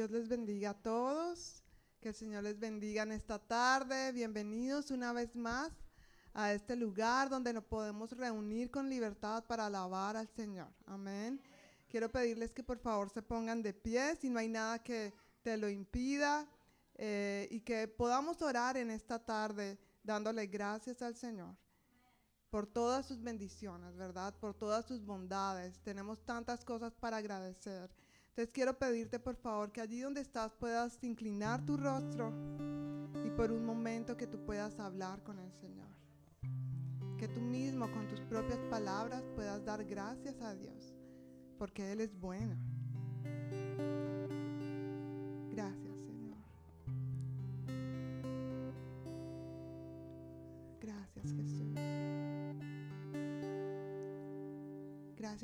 Dios les bendiga a todos. Que el Señor les bendiga en esta tarde. Bienvenidos una vez más a este lugar donde nos podemos reunir con libertad para alabar al Señor. Amén. Quiero pedirles que por favor se pongan de pie si no hay nada que te lo impida eh, y que podamos orar en esta tarde dándole gracias al Señor por todas sus bendiciones, ¿verdad? Por todas sus bondades. Tenemos tantas cosas para agradecer. Entonces quiero pedirte por favor que allí donde estás puedas inclinar tu rostro y por un momento que tú puedas hablar con el Señor. Que tú mismo con tus propias palabras puedas dar gracias a Dios, porque Él es bueno.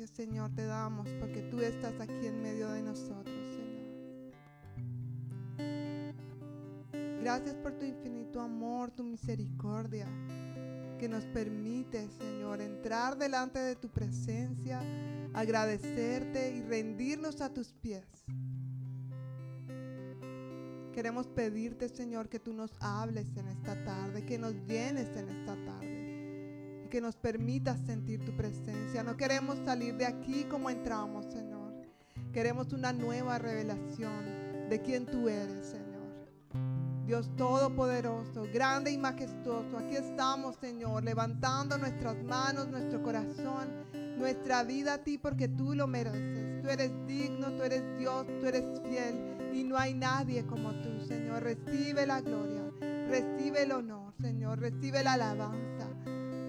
Señor te damos porque tú estás aquí en medio de nosotros, Señor. Gracias por tu infinito amor, tu misericordia, que nos permite, Señor, entrar delante de tu presencia, agradecerte y rendirnos a tus pies. Queremos pedirte, Señor, que tú nos hables en esta tarde, que nos llenes en esta tarde que nos permitas sentir tu presencia. No queremos salir de aquí como entramos, Señor. Queremos una nueva revelación de quién tú eres, Señor. Dios Todopoderoso, grande y majestuoso, aquí estamos, Señor, levantando nuestras manos, nuestro corazón, nuestra vida a ti porque tú lo mereces. Tú eres digno, tú eres Dios, tú eres fiel y no hay nadie como tú, Señor. Recibe la gloria, recibe el honor, Señor, recibe la alabanza.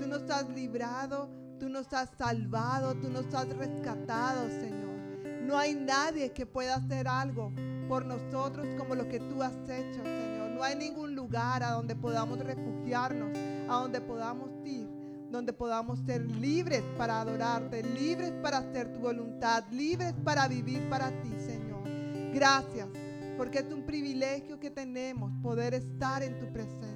Nos has librado, tú nos has salvado, tú nos has rescatado, Señor. No hay nadie que pueda hacer algo por nosotros como lo que tú has hecho, Señor. No hay ningún lugar a donde podamos refugiarnos, a donde podamos ir, donde podamos ser libres para adorarte, libres para hacer tu voluntad, libres para vivir para ti, Señor. Gracias, porque es un privilegio que tenemos poder estar en tu presencia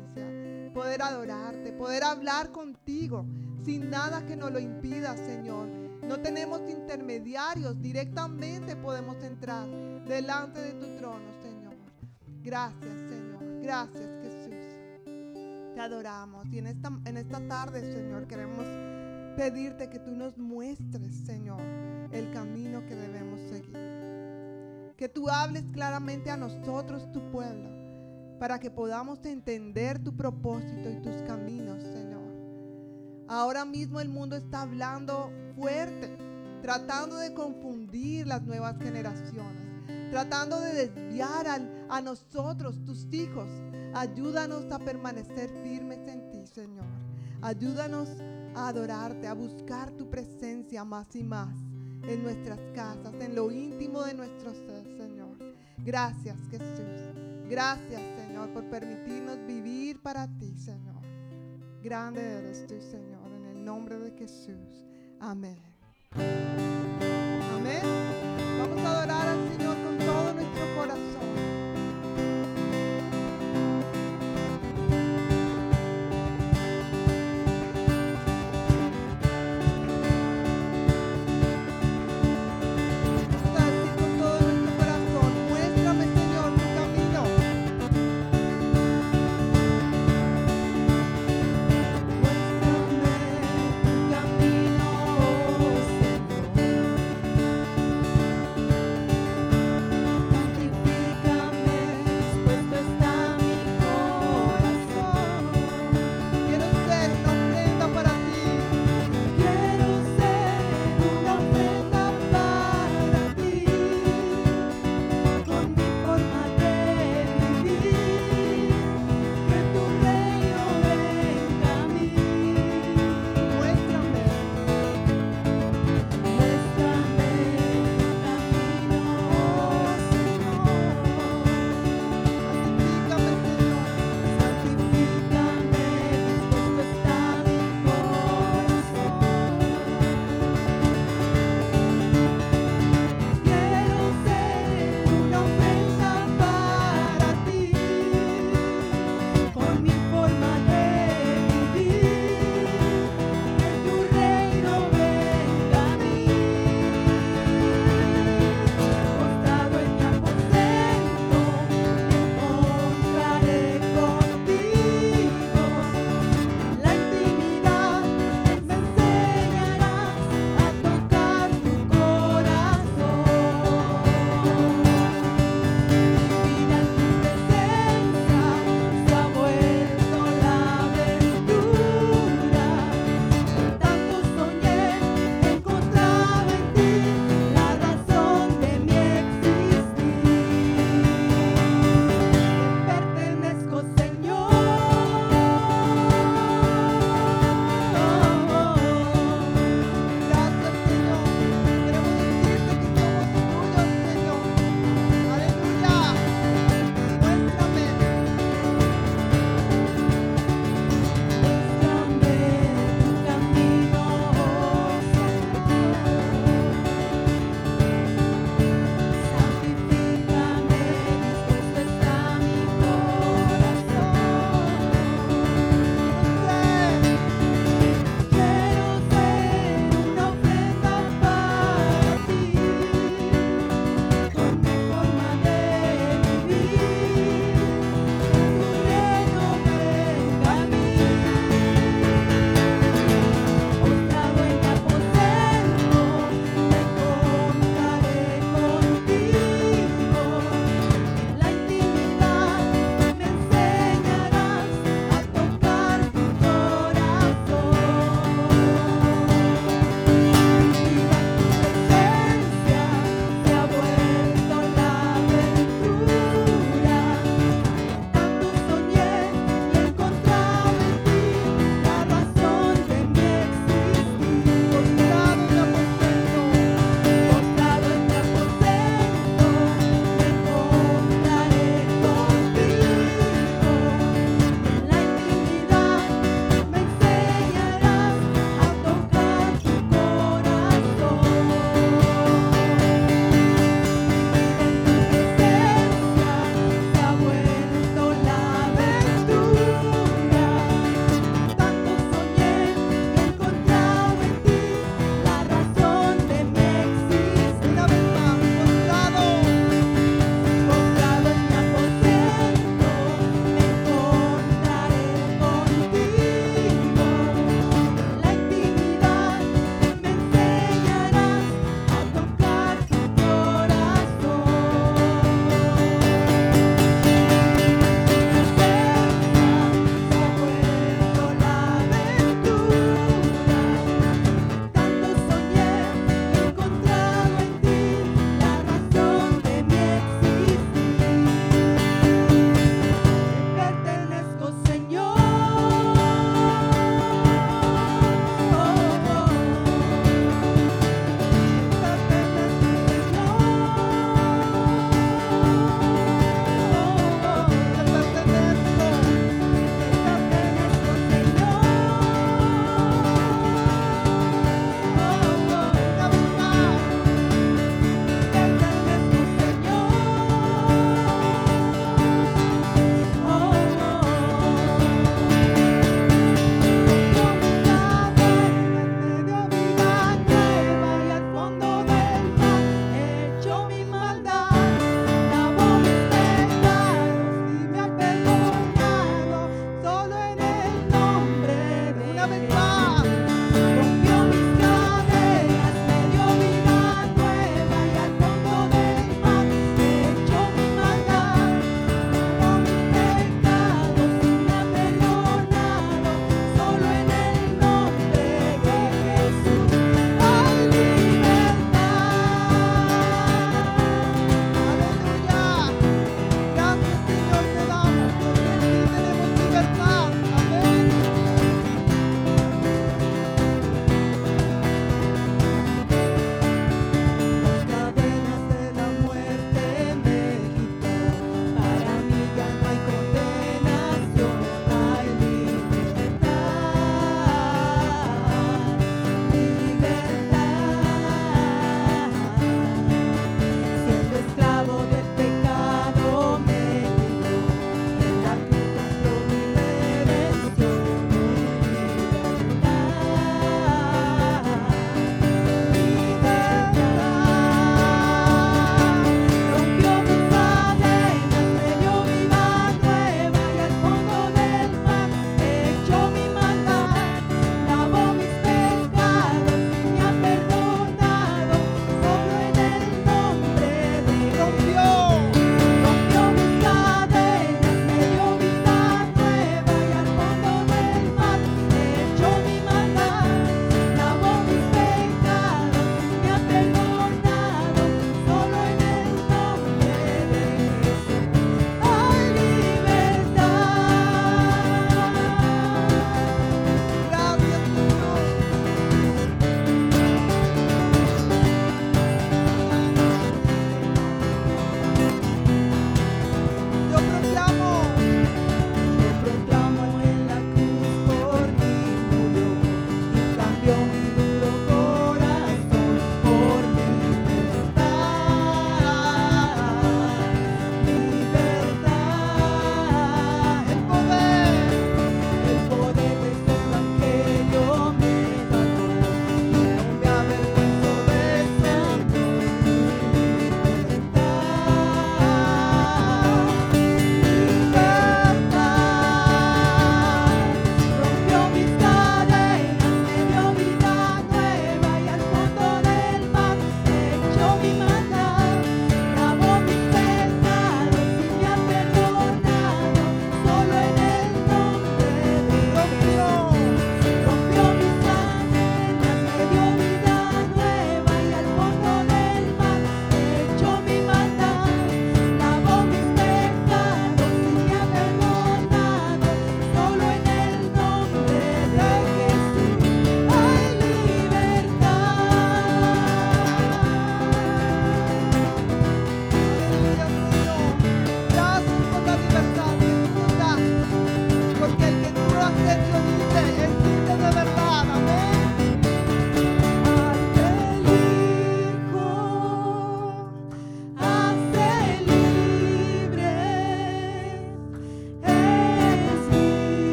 poder adorarte, poder hablar contigo sin nada que nos lo impida, Señor. No tenemos intermediarios, directamente podemos entrar delante de tu trono, Señor. Gracias, Señor. Gracias, Jesús. Te adoramos y en esta, en esta tarde, Señor, queremos pedirte que tú nos muestres, Señor, el camino que debemos seguir. Que tú hables claramente a nosotros, tu pueblo para que podamos entender tu propósito y tus caminos, Señor. Ahora mismo el mundo está hablando fuerte, tratando de confundir las nuevas generaciones, tratando de desviar a nosotros, tus hijos. Ayúdanos a permanecer firmes en ti, Señor. Ayúdanos a adorarte, a buscar tu presencia más y más en nuestras casas, en lo íntimo de nuestro ser, Señor. Gracias, Jesús. Gracias, Señor, por permitirnos vivir para ti, Señor. Grande eres tú, Señor, en el nombre de Jesús. Amén. Amén. Vamos a adorar al Señor con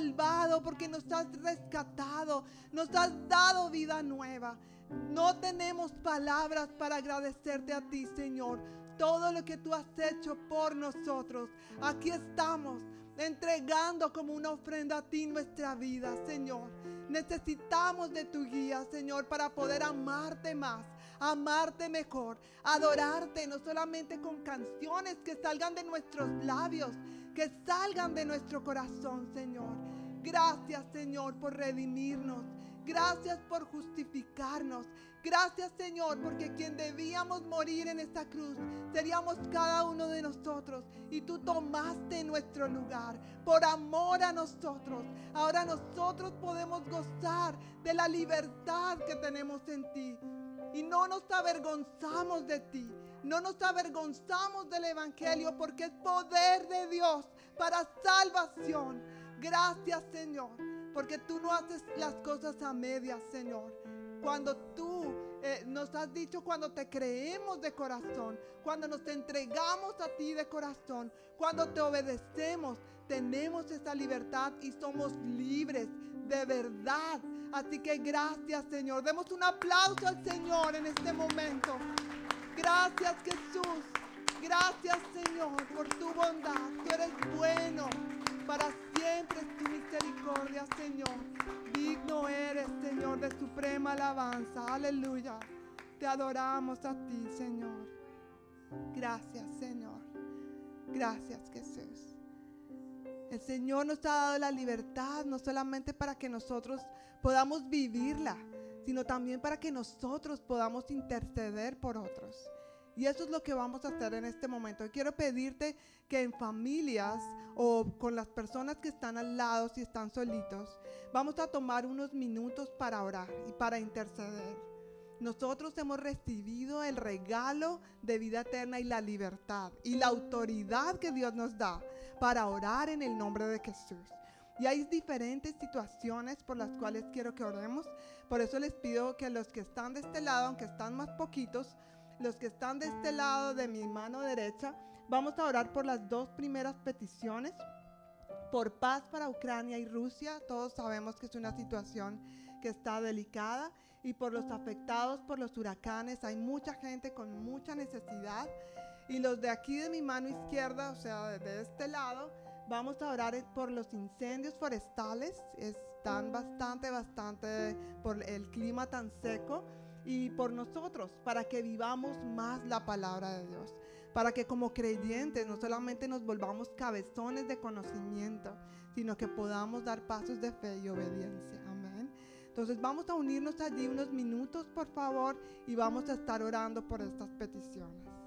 salvado, porque nos has rescatado, nos has dado vida nueva. No tenemos palabras para agradecerte a ti, Señor, todo lo que tú has hecho por nosotros. Aquí estamos entregando como una ofrenda a ti nuestra vida, Señor. Necesitamos de tu guía, Señor, para poder amarte más, amarte mejor, adorarte, no solamente con canciones que salgan de nuestros labios, que salgan de nuestro corazón, Señor. Gracias, Señor, por redimirnos. Gracias por justificarnos. Gracias Señor, porque quien debíamos morir en esta cruz seríamos cada uno de nosotros. Y tú tomaste nuestro lugar por amor a nosotros. Ahora nosotros podemos gozar de la libertad que tenemos en ti. Y no nos avergonzamos de ti. No nos avergonzamos del Evangelio porque es poder de Dios para salvación. Gracias Señor, porque tú no haces las cosas a medias, Señor. Cuando tú eh, nos has dicho, cuando te creemos de corazón, cuando nos entregamos a ti de corazón, cuando te obedecemos, tenemos esa libertad y somos libres de verdad. Así que gracias Señor. Demos un aplauso al Señor en este momento. Gracias Jesús. Gracias Señor por tu bondad. Tú eres bueno. Para siempre es tu misericordia Señor. Digno eres Señor de suprema alabanza. Aleluya. Te adoramos a ti Señor. Gracias Señor. Gracias Jesús. El Señor nos ha dado la libertad no solamente para que nosotros podamos vivirla, sino también para que nosotros podamos interceder por otros. Y eso es lo que vamos a hacer en este momento. quiero pedirte que en familias o con las personas que están al lado, si están solitos, vamos a tomar unos minutos para orar y para interceder. Nosotros hemos recibido el regalo de vida eterna y la libertad y la autoridad que Dios nos da para orar en el nombre de Jesús. Y hay diferentes situaciones por las cuales quiero que oremos. Por eso les pido que los que están de este lado, aunque están más poquitos, los que están de este lado de mi mano derecha, vamos a orar por las dos primeras peticiones. Por paz para Ucrania y Rusia. Todos sabemos que es una situación que está delicada. Y por los afectados por los huracanes. Hay mucha gente con mucha necesidad. Y los de aquí de mi mano izquierda, o sea, de este lado, Vamos a orar por los incendios forestales. Están bastante, bastante por el clima tan seco y por nosotros, para que vivamos más la palabra de Dios. Para que como creyentes no solamente nos volvamos cabezones de conocimiento, sino que podamos dar pasos de fe y obediencia. Amén. Entonces vamos a unirnos allí unos minutos, por favor, y vamos a estar orando por estas peticiones.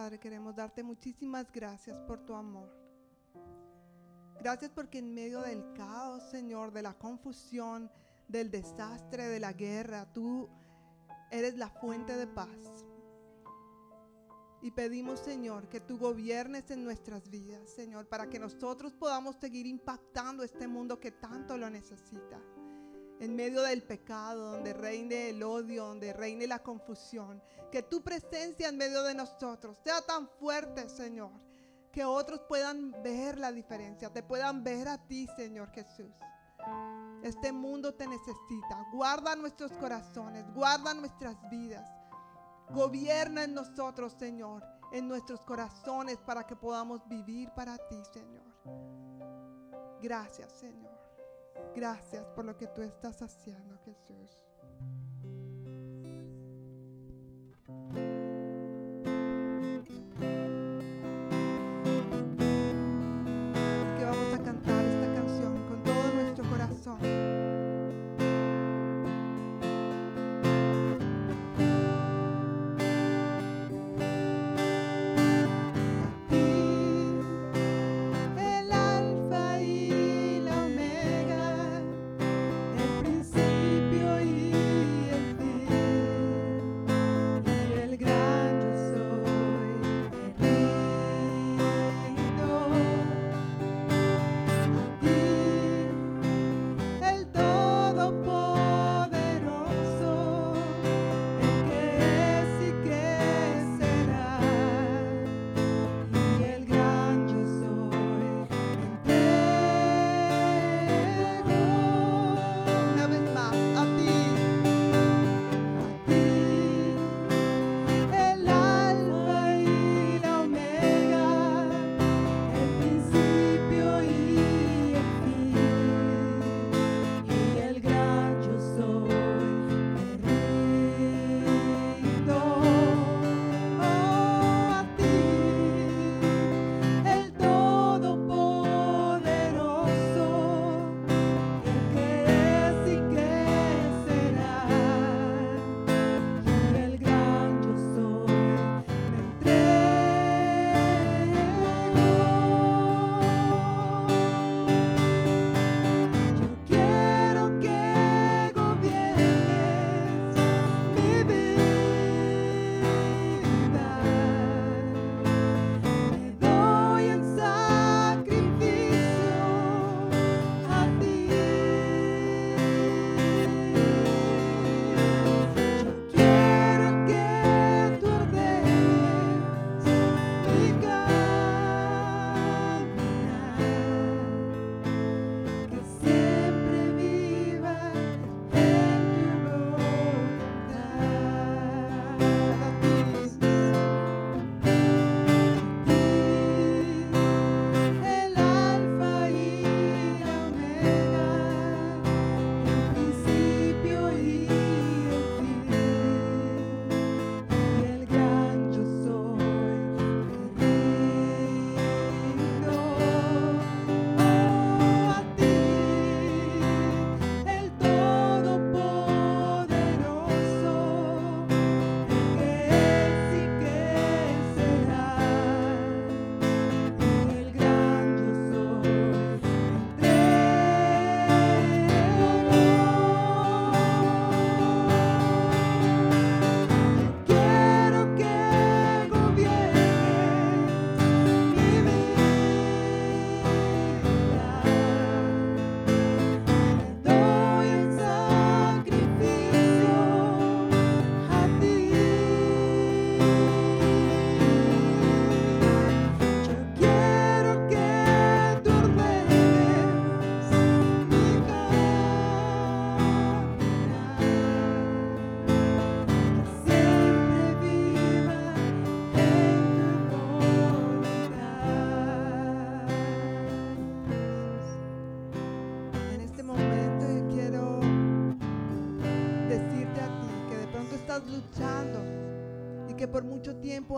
Padre, queremos darte muchísimas gracias por tu amor. Gracias porque en medio del caos, Señor, de la confusión, del desastre, de la guerra, tú eres la fuente de paz. Y pedimos, Señor, que tú gobiernes en nuestras vidas, Señor, para que nosotros podamos seguir impactando este mundo que tanto lo necesita. En medio del pecado, donde reine el odio, donde reine la confusión. Que tu presencia en medio de nosotros sea tan fuerte, Señor, que otros puedan ver la diferencia, te puedan ver a ti, Señor Jesús. Este mundo te necesita. Guarda nuestros corazones, guarda nuestras vidas. Gobierna en nosotros, Señor, en nuestros corazones para que podamos vivir para ti, Señor. Gracias, Señor. Gracias por lo que tú estás haciendo, Jesús.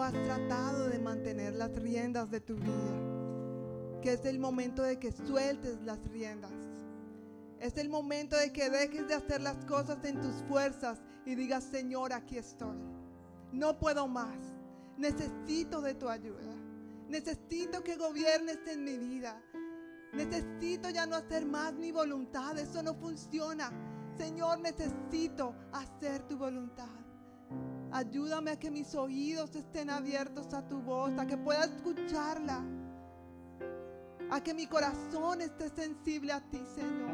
Has tratado de mantener las riendas de tu vida. Que es el momento de que sueltes las riendas. Es el momento de que dejes de hacer las cosas en tus fuerzas y digas, Señor, aquí estoy. No puedo más. Necesito de tu ayuda. Necesito que gobiernes en mi vida. Necesito ya no hacer más mi voluntad. Eso no funciona. Señor, necesito hacer tu voluntad. Ayúdame a que mis oídos estén abiertos a tu voz, a que pueda escucharla. A que mi corazón esté sensible a ti, Señor.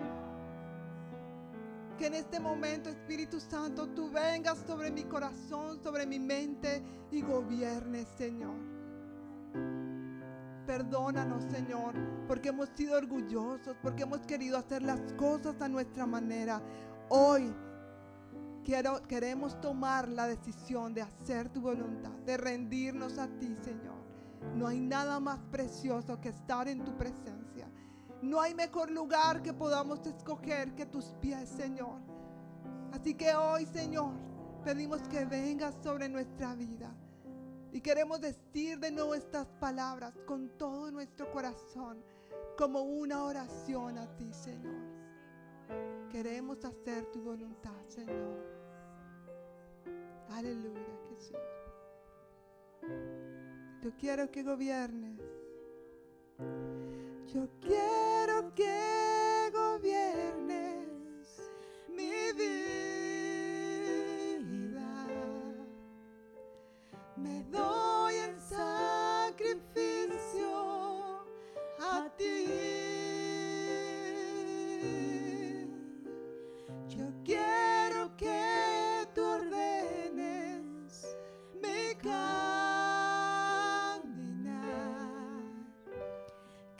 Que en este momento, Espíritu Santo, tú vengas sobre mi corazón, sobre mi mente y gobiernes, Señor. Perdónanos, Señor, porque hemos sido orgullosos, porque hemos querido hacer las cosas a nuestra manera. Hoy queremos tomar la decisión de hacer tu voluntad, de rendirnos a ti, Señor. No hay nada más precioso que estar en tu presencia. No hay mejor lugar que podamos escoger que tus pies, Señor. Así que hoy, Señor, pedimos que vengas sobre nuestra vida. Y queremos decir de nuevo estas palabras con todo nuestro corazón como una oración a ti, Señor. Queremos hacer tu voluntad, Señor. Aleluya, Jesús. Yo quiero que gobiernes. Yo quiero que gobiernes mi vida. me doy en sacrificio a ti.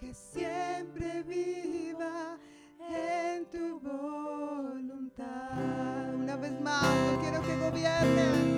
Que siempre viva en tu voluntad. Una vez más, yo quiero que gobiernes.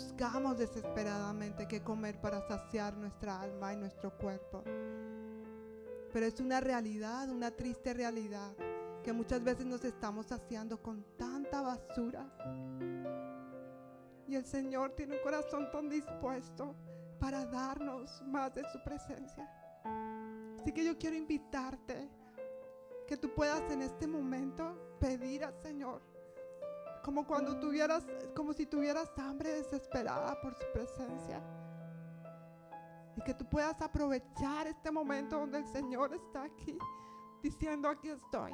Buscamos desesperadamente qué comer para saciar nuestra alma y nuestro cuerpo. Pero es una realidad, una triste realidad, que muchas veces nos estamos saciando con tanta basura. Y el Señor tiene un corazón tan dispuesto para darnos más de su presencia. Así que yo quiero invitarte que tú puedas en este momento pedir al Señor como cuando tuvieras como si tuvieras hambre desesperada por su presencia. Y que tú puedas aprovechar este momento donde el Señor está aquí diciendo, aquí estoy.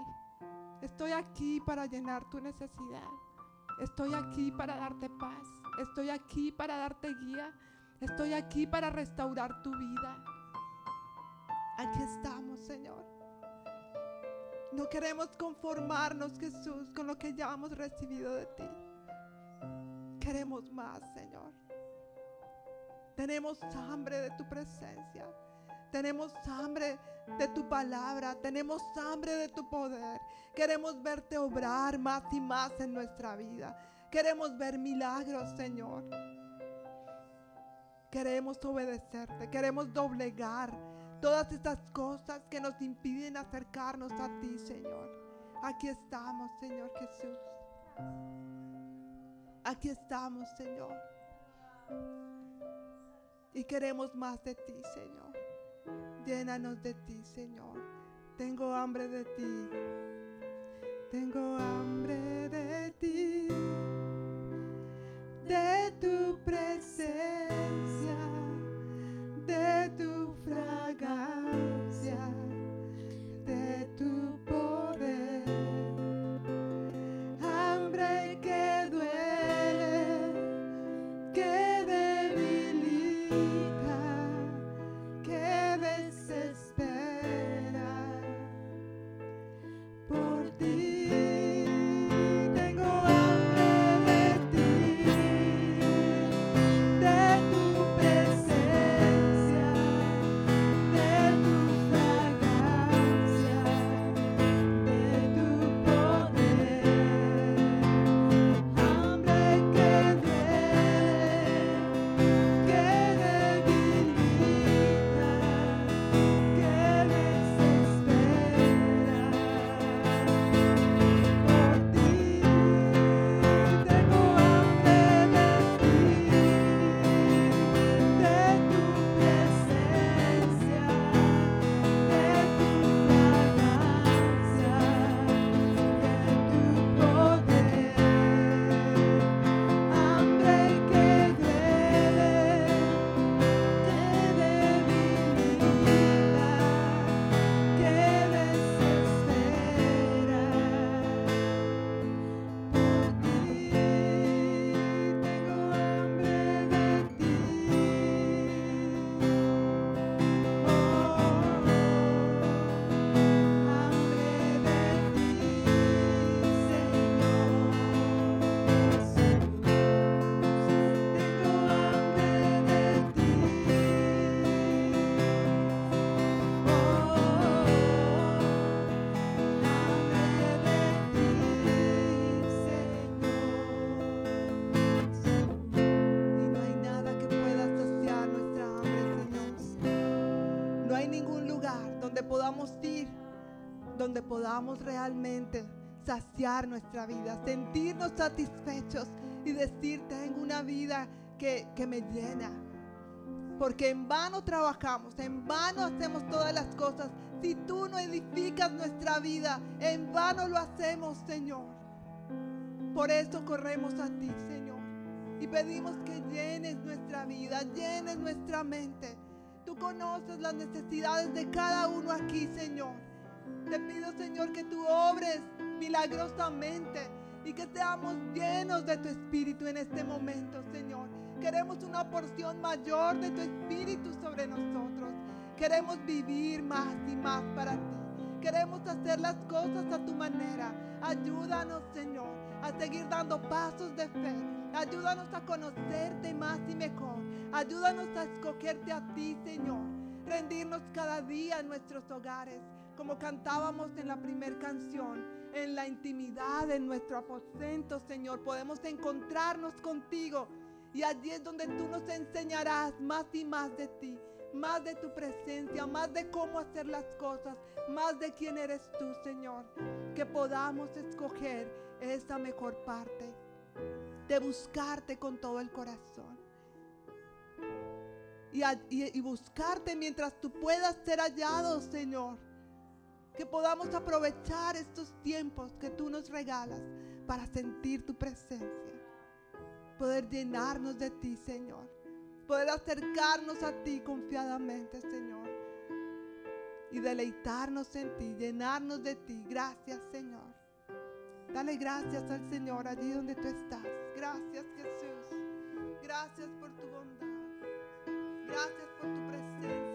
Estoy aquí para llenar tu necesidad. Estoy aquí para darte paz. Estoy aquí para darte guía. Estoy aquí para restaurar tu vida. Aquí estamos, Señor. No queremos conformarnos, Jesús, con lo que ya hemos recibido de ti. Queremos más, Señor. Tenemos hambre de tu presencia. Tenemos hambre de tu palabra. Tenemos hambre de tu poder. Queremos verte obrar más y más en nuestra vida. Queremos ver milagros, Señor. Queremos obedecerte. Queremos doblegar todas estas cosas que nos impiden acercarnos a ti, Señor. Aquí estamos, Señor Jesús. Aquí estamos, Señor. Y queremos más de ti, Señor. Llénanos de ti, Señor. Tengo hambre de ti. Tengo hambre de ti. De tu presencia. De tu fragancia. Podamos ir, donde podamos realmente saciar nuestra vida, sentirnos satisfechos y decir, tengo una vida que, que me llena. Porque en vano trabajamos, en vano hacemos todas las cosas. Si tú no edificas nuestra vida, en vano lo hacemos, Señor. Por eso corremos a ti, Señor. Y pedimos que llenes nuestra vida, llenes nuestra mente. Conoces las necesidades de cada uno aquí, Señor. Te pido, Señor, que tú obres milagrosamente y que seamos llenos de tu espíritu en este momento, Señor. Queremos una porción mayor de tu espíritu sobre nosotros. Queremos vivir más y más para ti. Queremos hacer las cosas a tu manera. Ayúdanos, Señor, a seguir dando pasos de fe. Ayúdanos a conocerte más y mejor. Ayúdanos a escogerte a ti, Señor. Rendirnos cada día en nuestros hogares, como cantábamos en la primera canción. En la intimidad, en nuestro aposento, Señor, podemos encontrarnos contigo Y allí es donde tú nos enseñarás más y más de ti, más de tu presencia, más de cómo hacer las cosas, más de quién eres tú, Señor. Que podamos escoger esa mejor parte, de buscarte con todo el corazón. Y, buscarte mientras tú puedas ser hallado, Señor. Que podamos aprovechar estos tiempos que tú nos regalas para sentir tu presencia. Poder llenarnos de ti, Señor. Poder acercarnos a ti confiadamente, Señor. Y deleitarnos en ti, llenarnos de ti. Gracias, Señor. Dale gracias al Señor allí donde tú estás. Gracias, Jesús. Gracias por tu. Gracias por tu presencia,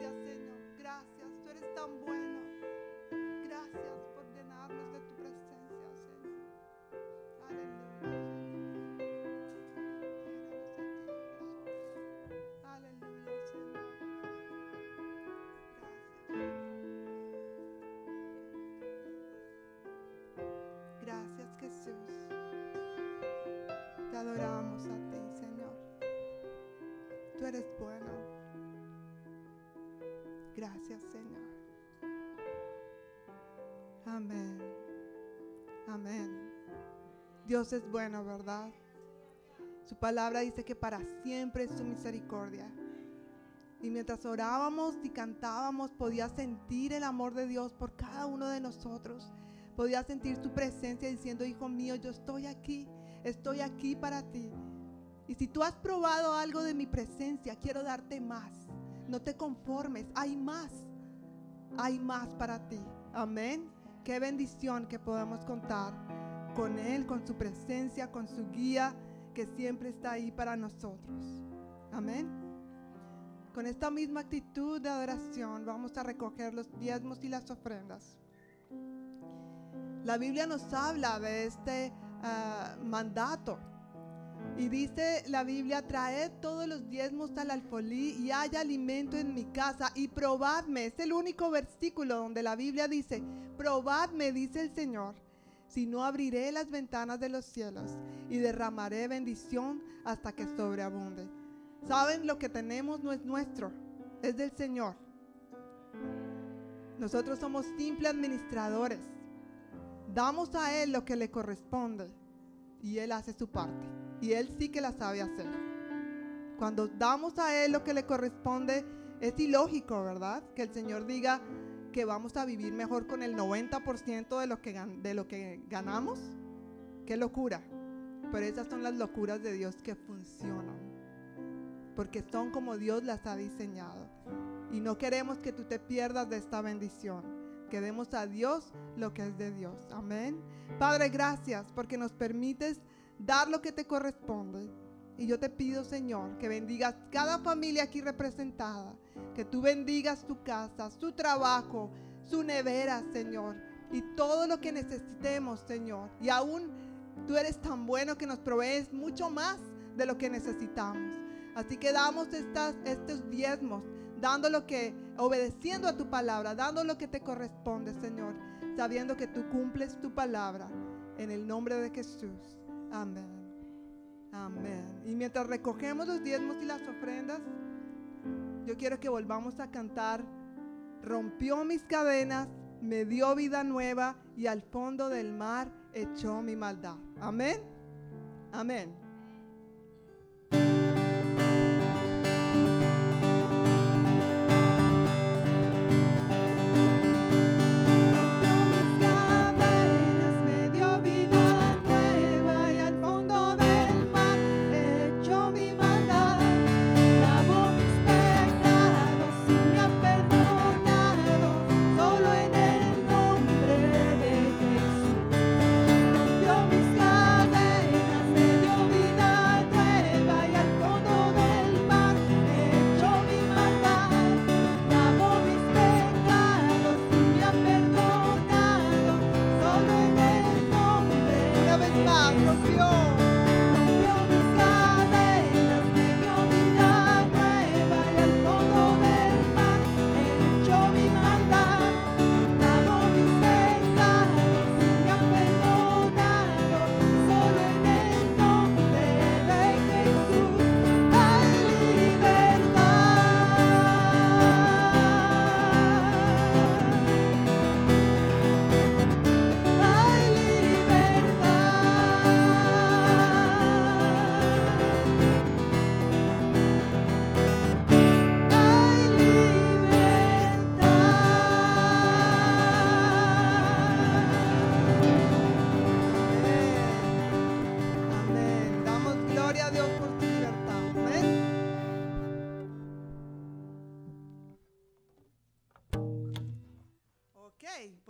Dios es bueno, ¿verdad? Su palabra dice que para siempre es su misericordia. Y mientras orábamos y cantábamos, podía sentir el amor de Dios por cada uno de nosotros. Podía sentir su presencia diciendo, hijo mío, yo estoy aquí estoy aquí para ti. Y si tú has probado algo de mi presencia, quiero darte más. No te conformes, hay más. Hay más para ti. Amén. Qué bendición que podamos contar con Él, con su presencia, con su guía, que siempre está ahí para nosotros. Amén. Con esta misma actitud de adoración vamos a recoger los diezmos y las ofrendas. La Biblia nos habla de este Ah, mandato. Y dice la Biblia, traed todos los diezmos al alfolí y haya alimento en mi casa y probadme. Es el único versículo donde la Biblia dice, probadme, dice el Señor, si no abriré las ventanas de los cielos y derramaré bendición hasta que sobreabunde. Saben, lo que tenemos no es nuestro, es del Señor. Nosotros somos simples administradores damos a Él lo que le corresponde y Él hace su parte. Y Él sí que la sabe hacer. Cuando damos a Él lo que le corresponde, es ilógico, ¿verdad? Que el Señor diga que vamos a vivir mejor con el 90% de lo, que, de lo que ganamos. Qué locura. Pero esas son las locuras de Dios que funcionan. Porque son como Dios las ha diseñado. Y no queremos que tú te pierdas de esta bendición que demos a Dios lo que es de Dios. Amén. Padre, gracias porque nos permites dar lo que te corresponde. Y yo te pido, Señor, que bendigas cada familia aquí representada, que tú bendigas tu casa, su trabajo, su nevera, Señor, y todo lo que necesitemos, Señor. Y aún tú eres tan bueno que nos provees mucho más de lo que necesitamos. Así que damos estas, estos diezmos dando lo que, obedeciendo a tu palabra, dando lo que te corresponde, Señor, sabiendo que tú cumples tu palabra en el nombre de Jesús. Amén. Amén. Y mientras recogemos los diezmos y las ofrendas, yo quiero que volvamos a cantar, rompió mis cadenas, me dio vida nueva y al fondo del mar echó mi maldad. Amén. Amén.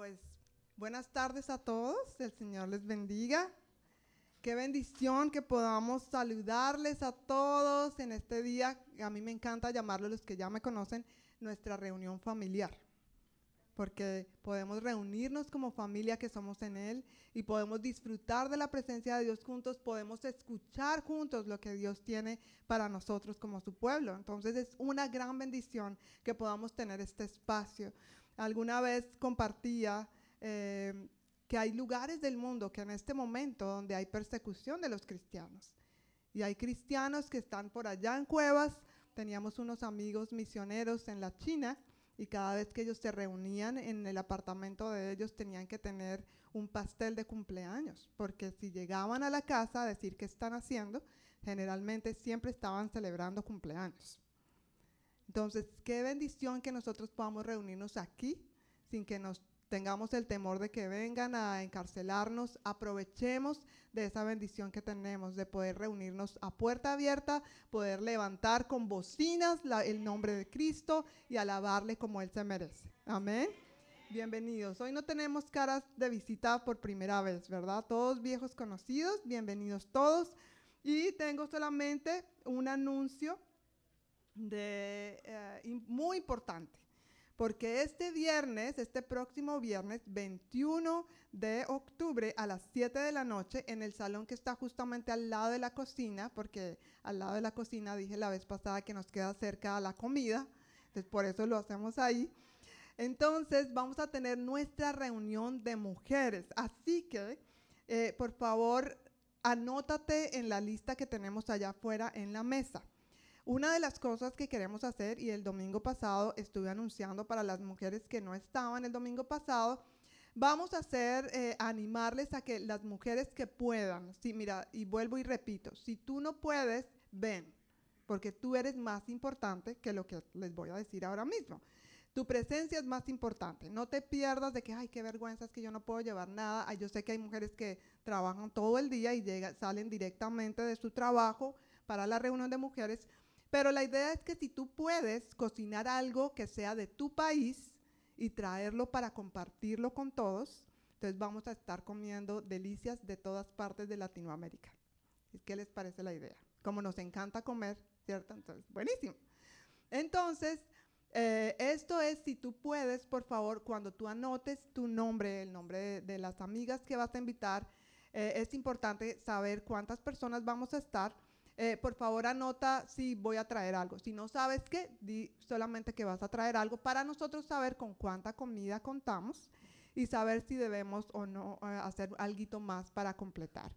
Pues buenas tardes a todos, el Señor les bendiga. Qué bendición que podamos saludarles a todos en este día. A mí me encanta llamarlo, los que ya me conocen, nuestra reunión familiar. Porque podemos reunirnos como familia que somos en Él y podemos disfrutar de la presencia de Dios juntos, podemos escuchar juntos lo que Dios tiene para nosotros como su pueblo. Entonces es una gran bendición que podamos tener este espacio. Alguna vez compartía eh, que hay lugares del mundo que en este momento donde hay persecución de los cristianos. Y hay cristianos que están por allá en cuevas. Teníamos unos amigos misioneros en la China y cada vez que ellos se reunían en el apartamento de ellos tenían que tener un pastel de cumpleaños, porque si llegaban a la casa a decir qué están haciendo, generalmente siempre estaban celebrando cumpleaños. Entonces, qué bendición que nosotros podamos reunirnos aquí sin que nos tengamos el temor de que vengan a encarcelarnos, aprovechemos de esa bendición que tenemos de poder reunirnos a puerta abierta, poder levantar con bocinas el nombre de Cristo y alabarle como Él se merece. Amén. Bienvenidos. Hoy no tenemos caras de visita por primera vez, ¿verdad? Todos viejos conocidos, bienvenidos todos. Y tengo solamente un anuncio eh, muy importante, porque este viernes, este próximo viernes 21 de octubre a las 7 de la noche, en el salón que está justamente al lado de la cocina, porque al lado de la cocina dije la vez pasada que nos queda cerca a la comida, entonces por eso lo hacemos ahí. Entonces vamos a tener nuestra reunión de mujeres, así que eh, por favor anótate en la lista que tenemos allá afuera en la mesa. Una de las cosas que queremos hacer, y el domingo pasado estuve anunciando para las mujeres que no estaban el domingo pasado, vamos a hacer, eh, animarles a que las mujeres que puedan, sí, mira, y vuelvo y repito, si tú no puedes, ven, porque tú eres más importante que lo que les voy a decir ahora mismo. Tu presencia es más importante. No te pierdas de que, ay, qué vergüenza es que yo no puedo llevar nada. yo sé que hay mujeres que trabajan todo el día y salen directamente de su trabajo para la reunión de mujeres. Pero la idea es que si tú puedes cocinar algo que sea de tu país y traerlo para compartirlo con todos, entonces vamos a estar comiendo delicias de todas partes de Latinoamérica. ¿Qué les parece la idea? Como nos encanta comer, ¿cierto? Entonces, buenísimo. Entonces, eh, esto es, si tú puedes, por favor, cuando tú anotes tu nombre, el nombre de, las amigas que vas a invitar, eh, es importante saber cuántas personas vamos a estar eh, por favor anota si voy a traer algo. Si no sabes qué, di solamente que vas a traer algo para nosotros saber con cuánta comida contamos y saber si debemos o no eh, hacer algo más para completar.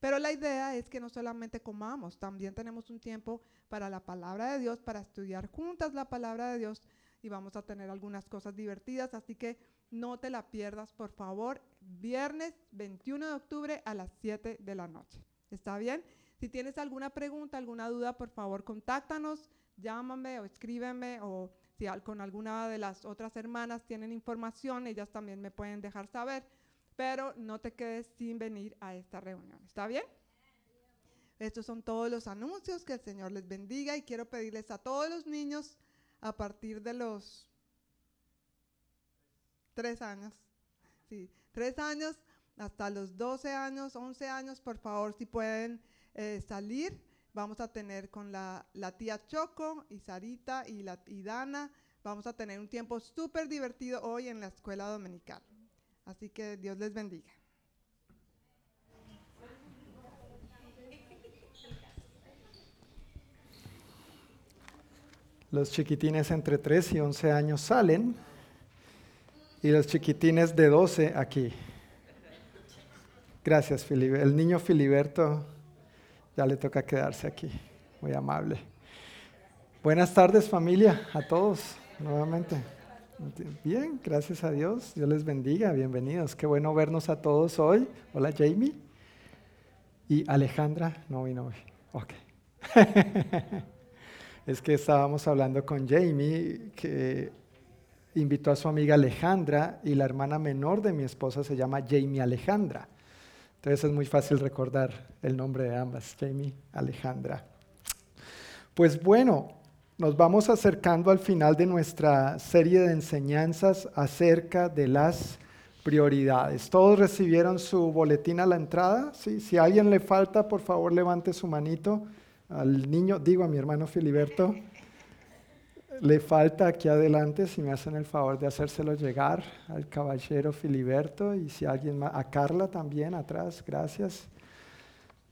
Pero la idea es que no solamente comamos, también tenemos un tiempo para la palabra de Dios, para estudiar juntas la palabra de Dios y vamos a tener algunas cosas divertidas, así que no te la pierdas, por favor, viernes 21 de octubre a las 7 de la noche. ¿Está bien? Si tienes alguna pregunta, alguna duda, por favor, contáctanos, llámame o escríbeme o si con alguna de las otras hermanas tienen información, ellas también me pueden dejar saber, pero no te quedes sin venir a esta reunión. ¿Está bien? Estos son todos los anuncios, que el Señor les bendiga y quiero pedirles a todos los niños a partir de los tres años, sí, tres años hasta los 12 años, 11 años, por favor, si pueden eh, salir. Vamos a tener con la, tía Choco y Sarita y, la, y Dana. Vamos a tener un tiempo súper divertido hoy en la escuela dominical. Así que Dios les bendiga. Los chiquitines entre 3 y 11 años salen y los chiquitines de 12 aquí. Gracias, Filiberto. El niño Filiberto ya le toca quedarse aquí. Muy amable. Buenas tardes familia, a todos nuevamente. Bien, gracias a Dios. Dios les bendiga. Bienvenidos. Qué bueno vernos a todos hoy. Hola Jamie. Y Alejandra. No vino hoy. Ok. es que estábamos hablando con Jamie que invitó a su amiga Alejandra y la hermana menor de mi esposa se llama Jamie Alejandra. Entonces es muy fácil recordar el nombre de ambas, Jamie, Alejandra. Pues bueno, nos vamos acercando al final de nuestra serie de enseñanzas acerca de las prioridades. ¿Todos recibieron su boletín a la entrada? ¿Sí? Si a alguien le falta, por favor levante su manito. Al niño, digo a mi hermano Filiberto, le falta aquí adelante, si me hacen el favor de hacérselo llegar al caballero Filiberto y si alguien más, a Carla también atrás, gracias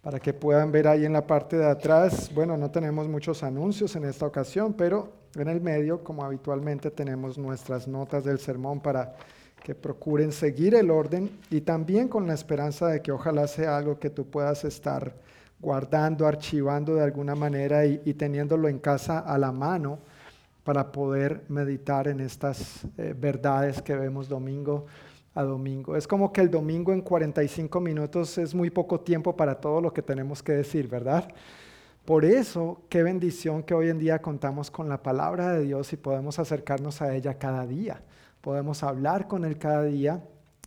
para que puedan ver ahí en la parte de atrás. Bueno, no tenemos muchos anuncios en esta ocasión, pero en el medio, como habitualmente, tenemos nuestras notas del sermón para que procuren seguir el orden y también con la esperanza de que ojalá sea algo que tú puedas estar guardando, archivando de alguna manera y, teniéndolo en casa a la mano para poder meditar en estas eh, verdades que vemos domingo a domingo. Es como que el domingo en 45 minutos es muy poco tiempo para todo lo que tenemos que decir, ¿verdad? Por eso, qué bendición que hoy en día contamos con la palabra de Dios y podemos acercarnos a ella cada día. Podemos hablar con Él cada día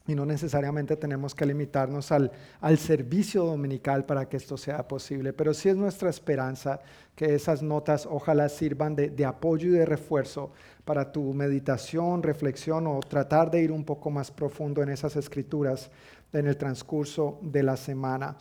y no necesariamente tenemos que limitarnos al, al, servicio dominical para que esto sea posible, pero sí es nuestra esperanza que esas notas ojalá sirvan de, de, apoyo y de refuerzo para tu meditación, reflexión o tratar de ir un poco más profundo en esas escrituras en el transcurso de la semana.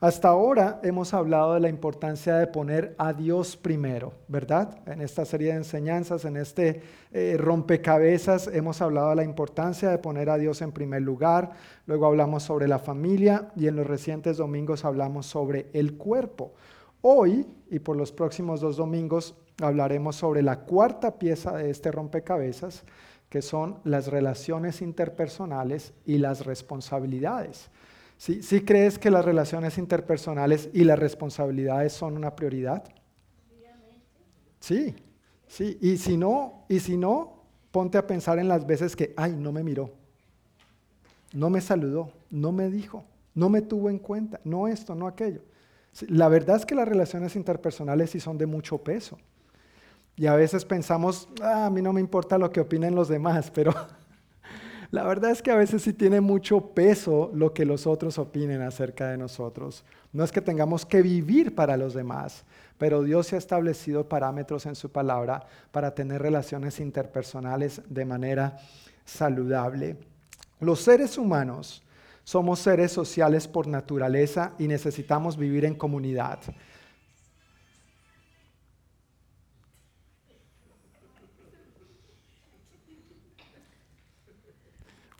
Hasta ahora hemos hablado de la importancia de poner a Dios primero, ¿verdad? En esta serie de enseñanzas, en este eh, rompecabezas, hemos hablado de la importancia de poner a Dios en primer lugar. Luego hablamos sobre la familia y en los recientes domingos hablamos sobre el cuerpo. Hoy y por los próximos dos domingos hablaremos sobre la cuarta pieza de este rompecabezas, que son las relaciones interpersonales y las responsabilidades. ¿Sí, crees que las relaciones interpersonales y las responsabilidades son una prioridad? Sí, sí. Y si no, y si no, ponte a pensar en las veces que, ay, no me miró, no me saludó, no me dijo, no me tuvo en cuenta, no esto, no aquello. la verdad es que las relaciones interpersonales sí son de mucho peso. Y a veces pensamos, ah, a mí no me importa lo que opinen los demás, pero la verdad es que a veces sí tiene mucho peso lo que los otros opinen acerca de nosotros. No es que tengamos que vivir para los demás, pero Dios se ha establecido parámetros en su palabra para tener relaciones interpersonales de manera saludable. Los seres humanos somos seres sociales por naturaleza y necesitamos vivir en comunidad.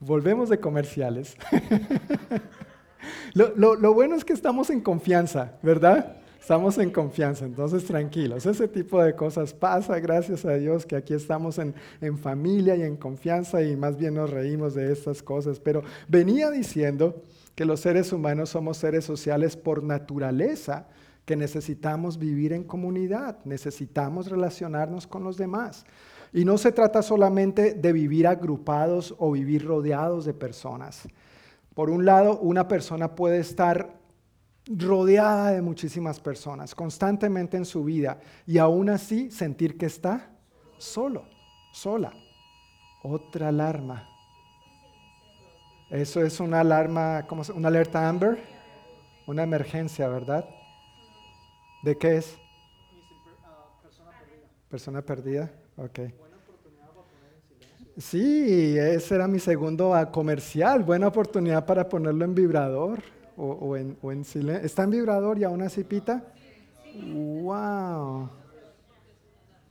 Volvemos de comerciales. lo, bueno es que estamos en confianza, ¿verdad? Estamos en confianza, entonces tranquilos. Ese tipo de cosas pasa, gracias a Dios que aquí estamos en, en familia y en confianza y más bien nos reímos de estas cosas. Pero venía diciendo que los seres humanos somos seres sociales por naturaleza, que necesitamos vivir en comunidad, necesitamos relacionarnos con los demás. Y no se trata solamente de vivir agrupados o vivir rodeados de personas. Por un lado, una persona puede estar rodeada de muchísimas personas constantemente en su vida y aún así sentir que está solo, sola. Otra alarma. Eso es una alarma, ¿cómo se, una alerta Amber, una emergencia, ¿verdad? ¿De qué es? Persona perdida. Ok. Sí, ese era mi segundo comercial. Buena oportunidad para ponerlo en vibrador o, en, silencio. ¿Está en vibrador y aún así pita? Wow.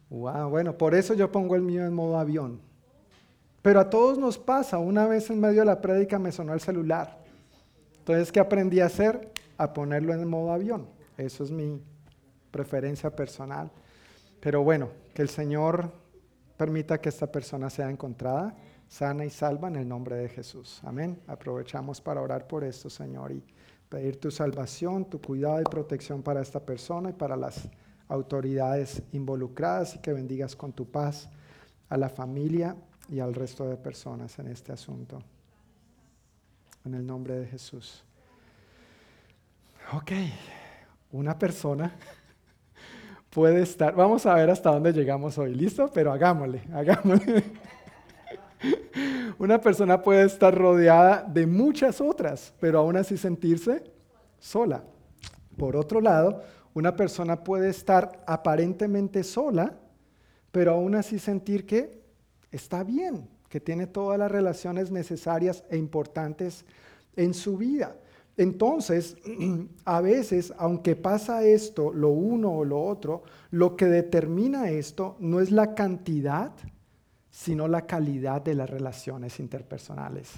Wow, bueno, por eso yo pongo el mío en modo avión. Pero a todos nos pasa. Una vez en medio de la prédica me sonó el celular. Entonces, ¿qué aprendí a hacer? A ponerlo en modo avión. Eso es mi preferencia personal. Pero bueno, que el Señor permita que esta persona sea encontrada sana y salva en el nombre de Jesús. Amén. Aprovechamos para orar por esto, Señor, y pedir tu salvación, tu cuidado y protección para esta persona y para las autoridades involucradas y que bendigas con tu paz a la familia y al resto de personas en este asunto. En el nombre de Jesús. Ok, una persona puede estar, vamos a ver hasta dónde llegamos hoy, ¿listo? Pero hagámosle, hagámosle. Una persona puede estar rodeada de muchas otras, pero aún así sentirse sola. Por otro lado, una persona puede estar aparentemente sola, pero aún así sentir que está bien, que tiene todas las relaciones necesarias e importantes en su vida. Entonces, a veces, aunque pasa esto, lo uno o lo otro, lo que determina esto no es la cantidad, sino la calidad de las relaciones interpersonales.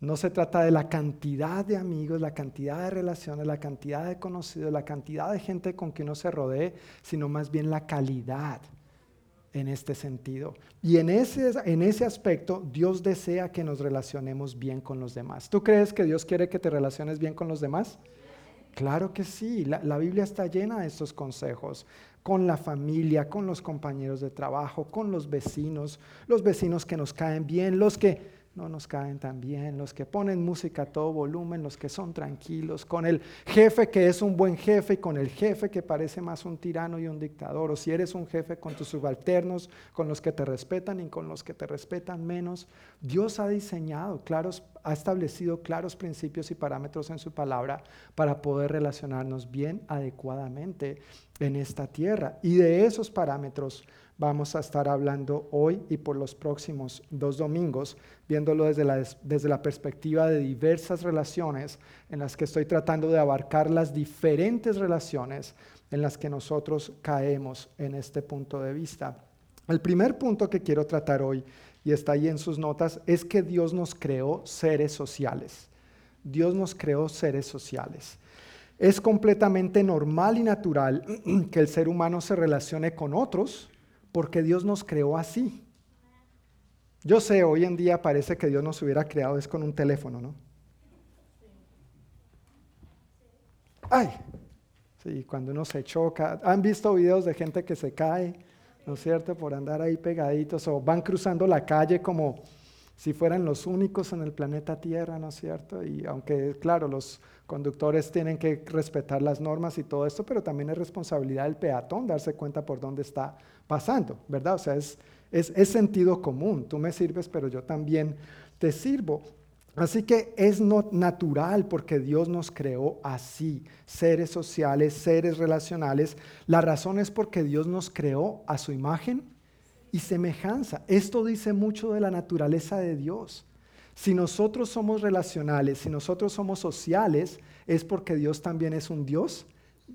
No se trata de la cantidad de amigos, la cantidad de relaciones, la cantidad de conocidos, la cantidad de gente con quien uno se rodee, sino más bien la calidad en este sentido. Y en ese, en ese aspecto, Dios desea que nos relacionemos bien con los demás. ¿Tú crees que Dios quiere que te relaciones bien con los demás? Claro que sí, la, la, Biblia está llena de estos consejos, con la familia, con los compañeros de trabajo, con los vecinos, los vecinos que nos caen bien, los que no nos caen tan bien, los que ponen música a todo volumen, los que son tranquilos, con el jefe que es un buen jefe y con el jefe que parece más un tirano y un dictador, o si eres un jefe con tus subalternos, con los que te respetan y con los que te respetan menos. Dios ha diseñado claros, ha establecido claros principios y parámetros en su palabra para poder relacionarnos bien adecuadamente en esta tierra. Y de esos parámetros vamos a estar hablando hoy y por los próximos dos domingos, viéndolo desde la, desde la perspectiva de diversas relaciones en las que estoy tratando de abarcar las diferentes relaciones en las que nosotros caemos en este punto de vista. El primer punto que quiero tratar hoy, y está ahí en sus notas, es que Dios nos creó seres sociales. Dios nos creó seres sociales. Es completamente normal y natural que el ser humano se relacione con otros, porque Dios nos creó así. Yo sé, hoy en día parece que Dios nos hubiera creado es con un teléfono, ¿no? Ay, sí, cuando uno se choca. ¿Han visto videos de gente que se cae, ¿no es cierto? Por andar ahí pegaditos o van cruzando la calle como si fueran los únicos en el planeta Tierra, ¿no es cierto? Y aunque, claro, los conductores tienen que respetar las normas y todo esto, pero también es responsabilidad del peatón darse cuenta por dónde está pasando, ¿verdad? O sea, es, es, sentido común. Tú me sirves, pero yo también te sirvo. Así que es no natural porque Dios nos creó así, seres sociales, seres relacionales. La razón es porque Dios nos creó a su imagen y semejanza. Esto dice mucho de la naturaleza de Dios. Si nosotros somos relacionales, si nosotros somos sociales, es porque Dios también es un Dios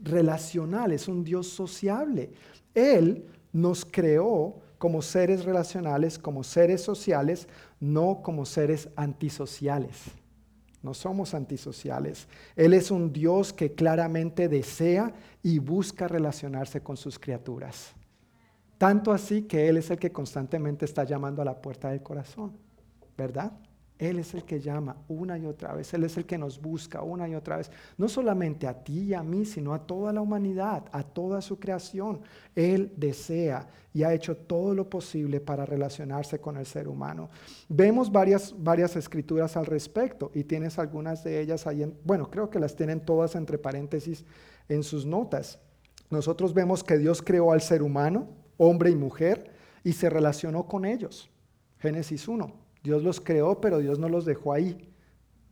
relacional, es un Dios sociable. Él nos creó como seres relacionales, como seres sociales, no como seres antisociales. No somos antisociales. Él es un Dios que claramente desea y busca relacionarse con sus criaturas. Tanto así que Él es el que constantemente está llamando a la puerta del corazón, ¿verdad? Él es el que llama una y otra vez, Él es el que nos busca una y otra vez, no solamente a ti y a mí, sino a toda la humanidad, a toda su creación. Él desea y ha hecho todo lo posible para relacionarse con el ser humano. Vemos varias, varias escrituras al respecto y tienes algunas de ellas ahí, en, bueno, creo que las tienen todas entre paréntesis en sus notas. Nosotros vemos que Dios creó al ser humano, hombre y mujer, y se relacionó con ellos. Génesis 1. Dios los creó, pero Dios no los dejó ahí.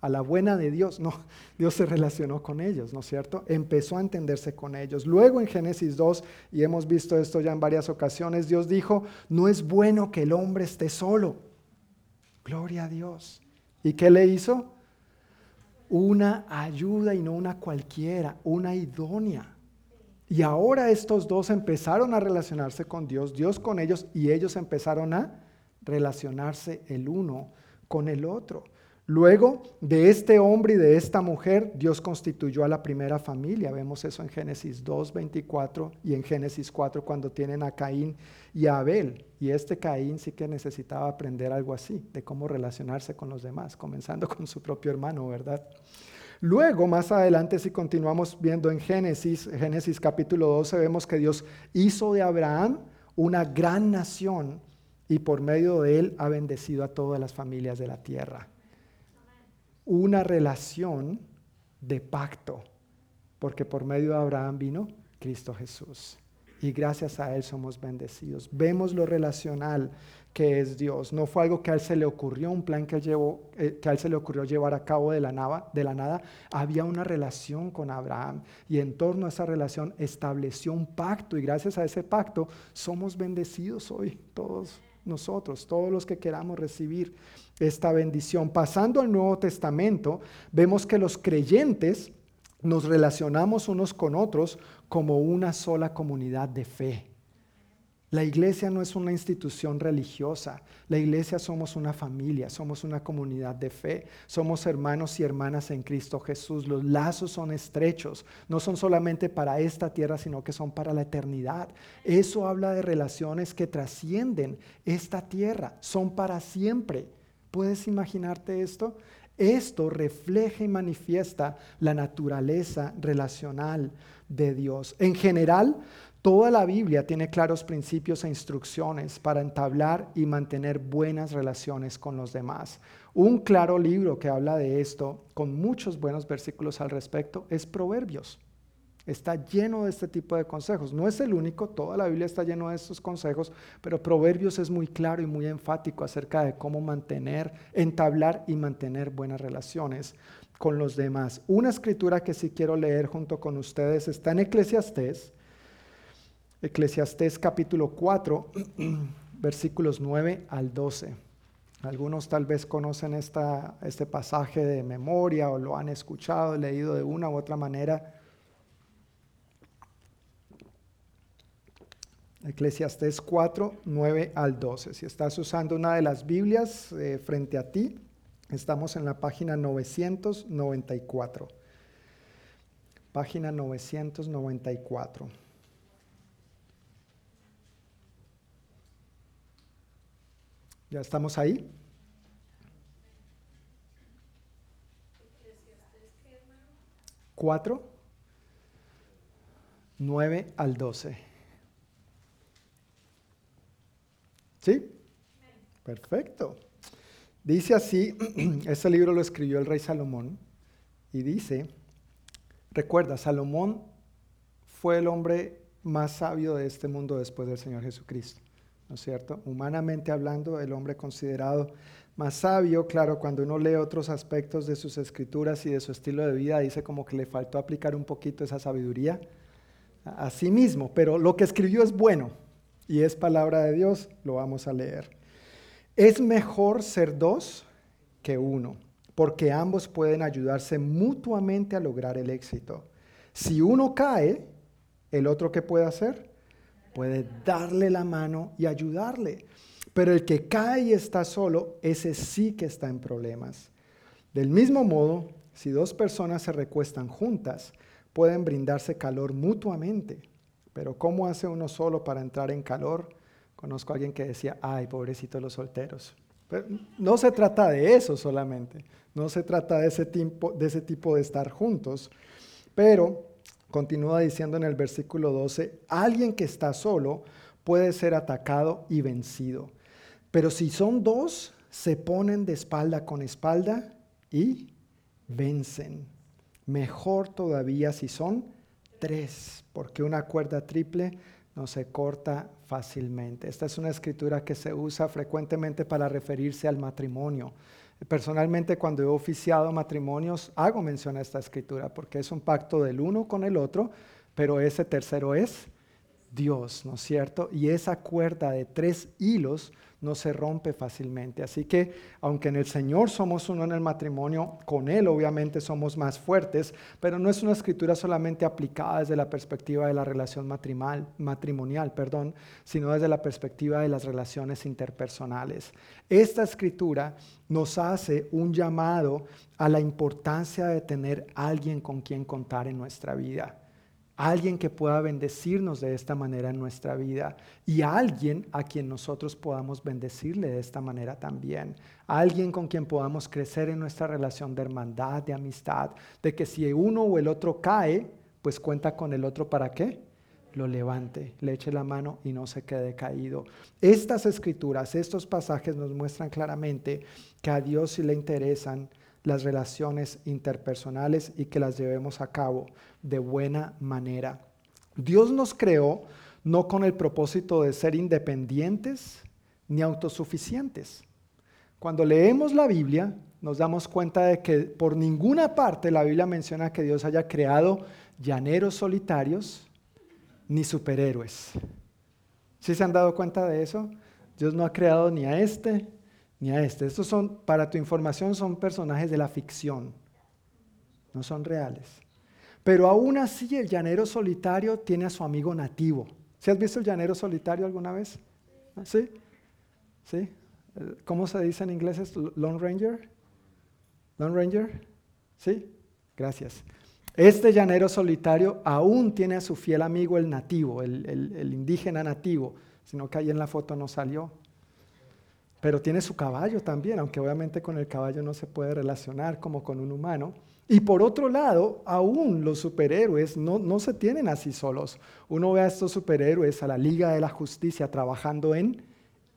A la buena de Dios, no, Dios se relacionó con ellos, ¿no es cierto? Empezó a entenderse con ellos. Luego en Génesis 2, y hemos visto esto ya en varias ocasiones, Dios dijo, no es bueno que el hombre esté solo. Gloria a Dios. ¿Y qué le hizo? Una ayuda y no una cualquiera, una idónea. Y ahora estos dos empezaron a relacionarse con Dios, Dios con ellos, y ellos empezaron a relacionarse el uno con el otro. Luego de este hombre y de esta mujer, Dios constituyó a la primera familia. Vemos eso en Génesis 2, 24 y en Génesis 4 cuando tienen a Caín y a Abel. Y este Caín sí que necesitaba aprender algo así, de cómo relacionarse con los demás, comenzando con su propio hermano, ¿verdad? Luego, más adelante, si continuamos viendo en Génesis, Génesis capítulo 12, vemos que Dios hizo de Abraham una gran nación y por medio de él ha bendecido a todas las familias de la tierra. Una relación de pacto, porque por medio de Abraham vino Cristo Jesús. y gracias a Él somos bendecidos. Vemos lo relacional que es Dios. No fue algo que a Él se le ocurrió, un plan que, llevó, eh, que a Él se le ocurrió llevar a cabo de la, de la nada. Había una relación con Abraham y en torno a esa relación estableció un pacto y gracias a ese pacto somos bendecidos hoy todos nosotros, todos los que queramos recibir esta bendición. Pasando al Nuevo Testamento, vemos que los creyentes nos relacionamos unos con otros como una sola comunidad de fe. La iglesia no es una institución religiosa, la iglesia somos una familia, somos una comunidad de fe, somos hermanos y hermanas en Cristo Jesús. Los lazos son estrechos, no son solamente para esta tierra, sino que son para la eternidad. Eso habla de relaciones que trascienden esta tierra, son para siempre. ¿Puedes imaginarte esto? Esto refleja y manifiesta la naturaleza relacional de Dios. En general, Toda la Biblia tiene claros principios e instrucciones para entablar y mantener buenas relaciones con los demás. Un claro libro que habla de esto, con muchos buenos versículos al respecto, es Proverbios. Está lleno de este tipo de consejos. No es el único, toda la Biblia está lleno de estos consejos, pero Proverbios es muy claro y muy enfático acerca de cómo mantener, entablar y mantener buenas relaciones con los demás. Una escritura que sí quiero leer junto con ustedes está en Eclesiastés Eclesiastés capítulo 4, versículos 9 al 12. Algunos tal vez conocen esta, este pasaje de memoria o lo han escuchado, leído de una u otra manera. Eclesiastés 4, 9 al 12. Si estás usando una de las Biblias eh, frente a ti, estamos en la página 994. Página 994. ¿Ya estamos ahí? Cuatro, nueve al doce. ¿Sí? Perfecto. Dice así, este libro lo escribió el rey Salomón y dice, recuerda, Salomón fue el hombre más sabio de este mundo después del Señor Jesucristo. ¿No es cierto? Humanamente hablando, el hombre considerado más sabio, claro, cuando uno lee otros aspectos de sus escrituras y de su estilo de vida, dice como que le faltó aplicar un poquito esa sabiduría a sí mismo, pero lo que escribió es bueno y es palabra de Dios, lo vamos a leer. Es mejor ser dos que uno, porque ambos pueden ayudarse mutuamente a lograr el éxito. Si uno cae, ¿el otro qué puede hacer? Puede darle la mano y ayudarle. Pero el que cae y está solo, ese sí que está en problemas. Del mismo modo, si dos personas se recuestan juntas, pueden brindarse calor mutuamente. Pero ¿cómo hace uno solo para entrar en calor? Conozco a alguien que decía, ay, pobrecitos los solteros. No se trata de eso solamente, no se trata de ese tipo de estar juntos, pero Continúa diciendo en el versículo 12, alguien que está solo puede ser atacado y vencido. Pero si son dos, se ponen de espalda con espalda y vencen. Mejor todavía si son tres, porque una cuerda triple no se corta fácilmente. Esta es una escritura que se usa frecuentemente para referirse al matrimonio. Personalmente, cuando he oficiado matrimonios, hago mención a esta escritura porque es un pacto del uno con el otro, pero ese tercero es Dios, ¿no es cierto? Y esa cuerda de tres hilos no se rompe fácilmente. Así que aunque en el Señor somos uno en el matrimonio, con Él obviamente somos más fuertes, pero no es una escritura solamente aplicada desde la perspectiva de la relación matrimonial, matrimonial perdón, sino desde la perspectiva de las relaciones interpersonales. Esta escritura nos hace un llamado a la importancia de tener alguien con quien contar en nuestra vida alguien que pueda bendecirnos de esta manera en nuestra vida y alguien a quien nosotros podamos bendecirle de esta manera también. Alguien con quien podamos crecer en nuestra relación de hermandad, de amistad, de que si uno o el otro cae, pues cuenta con el otro para qué? Lo levante, le eche la mano y no se quede caído. Estas escrituras, estos pasajes nos muestran claramente que a Dios sí le interesan las relaciones interpersonales y que las llevemos a cabo de buena manera. Dios nos creó no con el propósito de ser independientes ni autosuficientes. Cuando leemos la Biblia, nos damos cuenta de que por ninguna parte la Biblia menciona que Dios haya creado llaneros solitarios ni superhéroes. ¿Sí se han dado cuenta de eso? Dios no ha creado ni a este ni a este. Estos son, para tu información, son personajes de la ficción, no son reales. Pero aún así el llanero solitario tiene a su amigo nativo. ¿Sí has visto el llanero solitario alguna vez? ¿Sí? ¿Sí? ¿Cómo se dice en inglés? Lone Ranger. Lone Ranger. ¿Sí? Gracias. Este llanero solitario aún tiene a su fiel amigo el nativo, el, indígena nativo, sino que ahí en la foto no salió. Pero tiene su caballo también, aunque obviamente con el caballo no se puede relacionar como con un humano. Y por otro lado, aún los superhéroes no, no se tienen así solos. Uno ve a estos superhéroes, a la Liga de la Justicia, trabajando en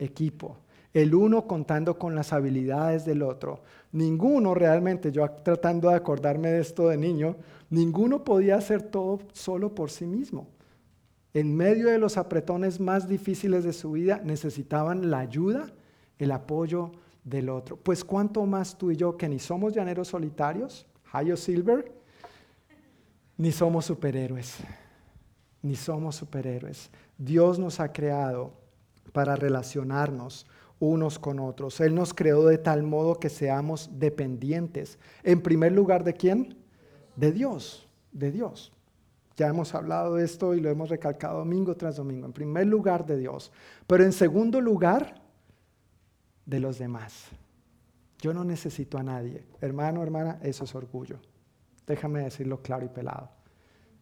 equipo el uno contando con las habilidades del otro. Ninguno realmente, yo tratando de acordarme de esto de niño, ninguno podía hacer todo solo por sí mismo. En medio de los apretones más difíciles de su vida necesitaban la ayuda, el apoyo del otro. Pues cuánto más tú y yo que ni somos llaneros solitarios, Hayo Silver, ni somos superhéroes, ni somos superhéroes. Dios nos ha creado para relacionarnos unos con otros. Él nos creó de tal modo que seamos dependientes. En primer lugar, ¿de quién? De Dios, de Dios. Ya hemos hablado de esto y lo hemos recalcado domingo tras domingo. En primer lugar, de Dios. Pero en segundo lugar, de los demás. Yo no necesito a nadie. Hermano, hermana, eso es orgullo. Déjame decirlo claro y pelado.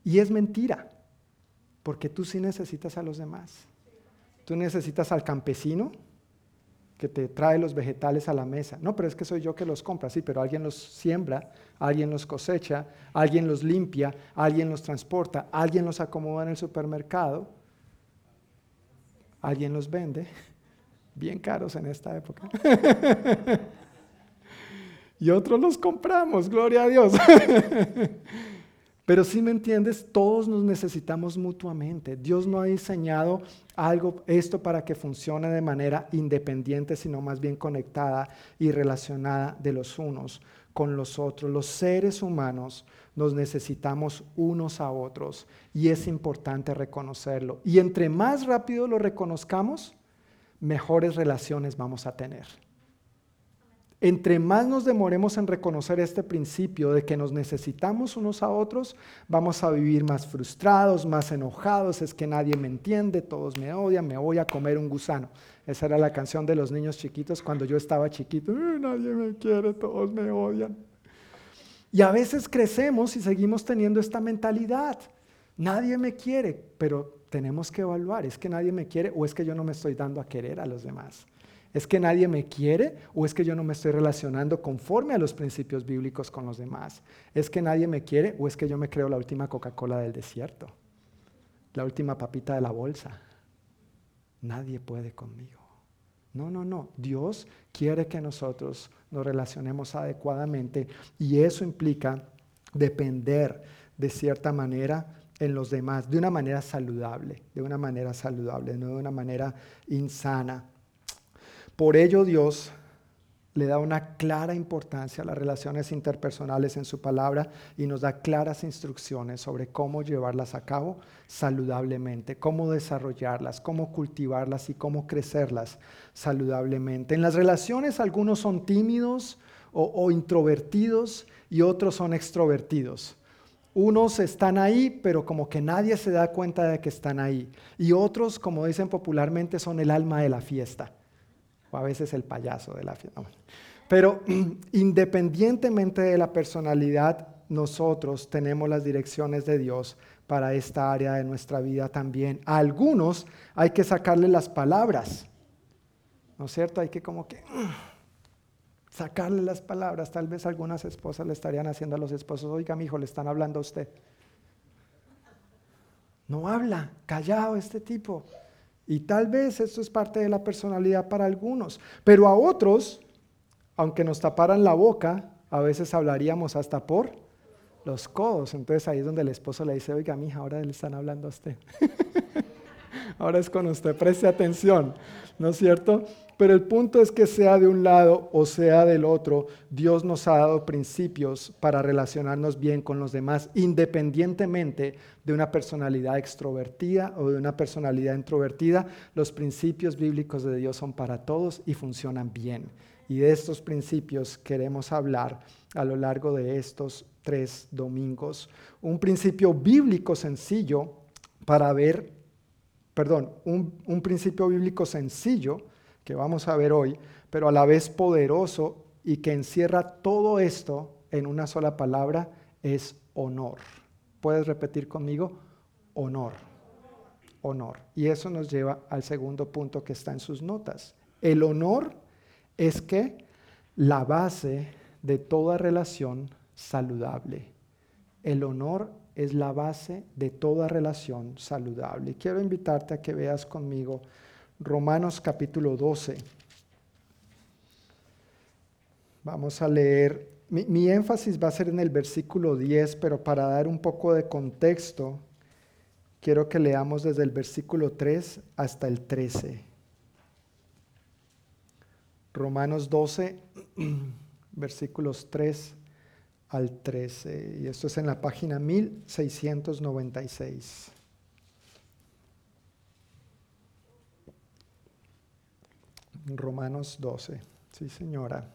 Y es mentira, porque tú sí necesitas a los demás. Tú necesitas al campesino, que te trae los vegetales a la mesa. No, pero es que soy yo que los compra, sí, pero alguien los siembra, alguien los cosecha, alguien los limpia, alguien los transporta, alguien los acomoda en el supermercado, alguien los vende, bien caros en esta época. y otros los compramos, gloria a Dios. Pero si me entiendes, todos nos necesitamos mutuamente. Dios no ha diseñado algo, esto para que funcione de manera independiente, sino más bien conectada y relacionada de los unos con los otros. Los seres humanos nos necesitamos unos a otros y es importante reconocerlo. Y entre más rápido lo reconozcamos, mejores relaciones vamos a tener. Entre más nos demoremos en reconocer este principio de que nos necesitamos unos a otros, vamos a vivir más frustrados, más enojados, es que nadie me entiende, todos me odian, me voy a comer un gusano. Esa era la canción de los niños chiquitos cuando yo estaba chiquito, nadie me quiere, todos me odian. Y a veces crecemos y seguimos teniendo esta mentalidad. Nadie me quiere, pero tenemos que evaluar, ¿es que nadie me quiere o es que yo no me estoy dando a querer a los demás? ¿Es que nadie me quiere o es que yo no me estoy relacionando conforme a los principios bíblicos con los demás? ¿Es que nadie me quiere o es que yo me creo la última Coca-Cola del desierto? La última papita de la bolsa. Nadie puede conmigo. No, no, no. Dios quiere que nosotros nos relacionemos adecuadamente y eso implica depender de cierta manera en los demás, de una manera saludable, de una manera saludable, no de una manera insana. Por ello Dios le da una clara importancia a las relaciones interpersonales en su palabra y nos da claras instrucciones sobre cómo llevarlas a cabo saludablemente, cómo desarrollarlas, cómo cultivarlas y cómo crecerlas saludablemente. En las relaciones algunos son tímidos o, introvertidos y otros son extrovertidos. Unos están ahí, pero como que nadie se da cuenta de que están ahí. Y otros, como dicen popularmente, son el alma de la fiesta o a veces el payaso de la fiesta. Pero independientemente de la personalidad, nosotros tenemos las direcciones de Dios para esta área de nuestra vida también. A algunos hay que sacarle las palabras, ¿no es cierto? Hay que como que sacarle las palabras. Tal vez algunas esposas le estarían haciendo a los esposos, oiga, mi hijo, le están hablando a usted. No habla, callado este tipo. Y tal vez esto es parte de la personalidad para algunos, pero a otros, aunque nos taparan la boca, a veces hablaríamos hasta por los codos. Entonces ahí es donde el esposo le dice, oiga, mija, ahora le están hablando a usted. Ahora es con usted, preste atención, ¿no es cierto? Pero el punto es que sea de un lado o sea del otro, Dios nos ha dado principios para relacionarnos bien con los demás, independientemente de una personalidad extrovertida o de una personalidad introvertida. Los principios bíblicos de Dios son para todos y funcionan bien. Y de estos principios queremos hablar a lo largo de estos tres domingos. Un principio bíblico sencillo para ver, perdón, un, un principio bíblico sencillo que vamos a ver hoy, pero a la vez poderoso y que encierra todo esto en una sola palabra, es honor. ¿Puedes repetir conmigo? Honor. Honor. Y eso nos lleva al segundo punto que está en sus notas. El honor es que la base de toda relación saludable. El honor es la base de toda relación saludable. Quiero invitarte a que veas conmigo Romanos capítulo 12. Vamos a leer, mi, énfasis va a ser en el versículo 10, pero para dar un poco de contexto, quiero que leamos desde el versículo 3 hasta el 13. Romanos 12, versículos 3 al 13. Y esto es en la página 1696. Romanos 12. Sí, señora.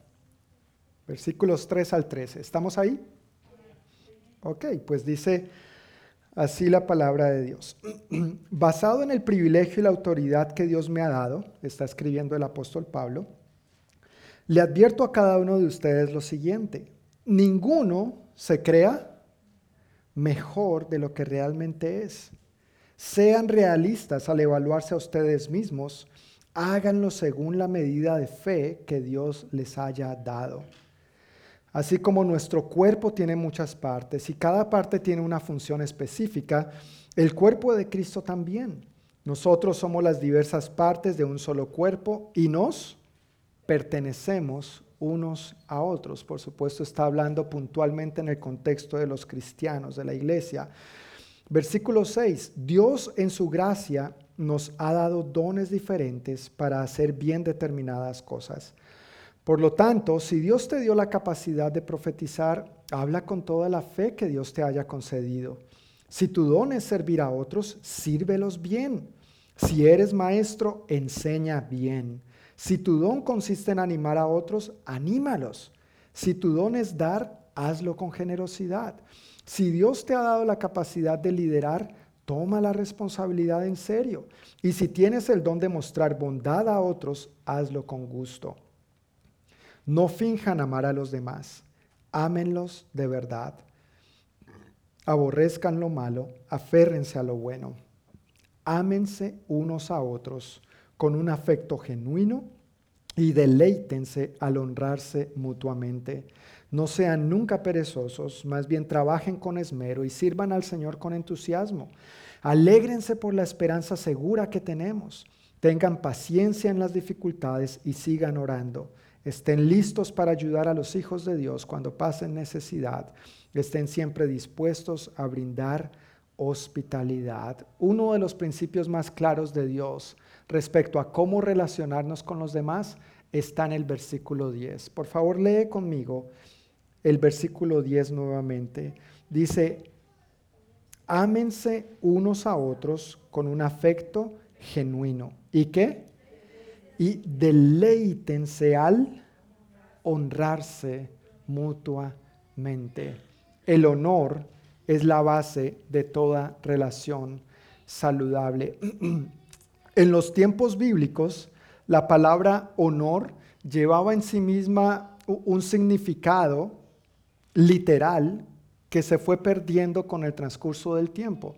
Versículos 3 al 13. ¿Estamos ahí? Ok, pues dice así la palabra de Dios. Basado en el privilegio y la autoridad que Dios me ha dado, está escribiendo el apóstol Pablo, le advierto a cada uno de ustedes lo siguiente. Ninguno se crea mejor de lo que realmente es. Sean realistas al evaluarse a ustedes mismos háganlo según la medida de fe que Dios les haya dado. Así como nuestro cuerpo tiene muchas partes y cada parte tiene una función específica, el cuerpo de Cristo también. Nosotros somos las diversas partes de un solo cuerpo y nos pertenecemos unos a otros. Por supuesto, está hablando puntualmente en el contexto de los cristianos, de la iglesia. Versículo 6. Dios en su gracia nos ha dado dones diferentes para hacer bien determinadas cosas. Por lo tanto, si Dios te dio la capacidad de profetizar, habla con toda la fe que Dios te haya concedido. Si tu don es servir a otros, sírvelos bien. Si eres maestro, enseña bien. Si tu don consiste en animar a otros, anímalos. Si tu don es dar, hazlo con generosidad. Si Dios te ha dado la capacidad de liderar, Toma la responsabilidad en serio. Y si tienes el don de mostrar bondad a otros, hazlo con gusto. No finjan amar a los demás. Ámenlos de verdad. Aborrezcan lo malo, aférrense a lo bueno. Ámense unos a otros con un afecto genuino y deleítense al honrarse mutuamente. No sean nunca perezosos, más bien trabajen con esmero y sirvan al Señor con entusiasmo. Alégrense por la esperanza segura que tenemos. Tengan paciencia en las dificultades y sigan orando. Estén listos para ayudar a los hijos de Dios cuando pasen necesidad. Estén siempre dispuestos a brindar hospitalidad. Uno de los principios más claros de Dios respecto a cómo relacionarnos con los demás está en el versículo 10. Por favor, lee conmigo el versículo 10 nuevamente. Dice, ámense unos a otros con un afecto genuino. ¿Y qué? Y deleítense al honrarse mutuamente. El honor es la base de toda relación saludable. en los tiempos bíblicos, la palabra honor llevaba en sí misma un significado literal que se fue perdiendo con el transcurso del tiempo.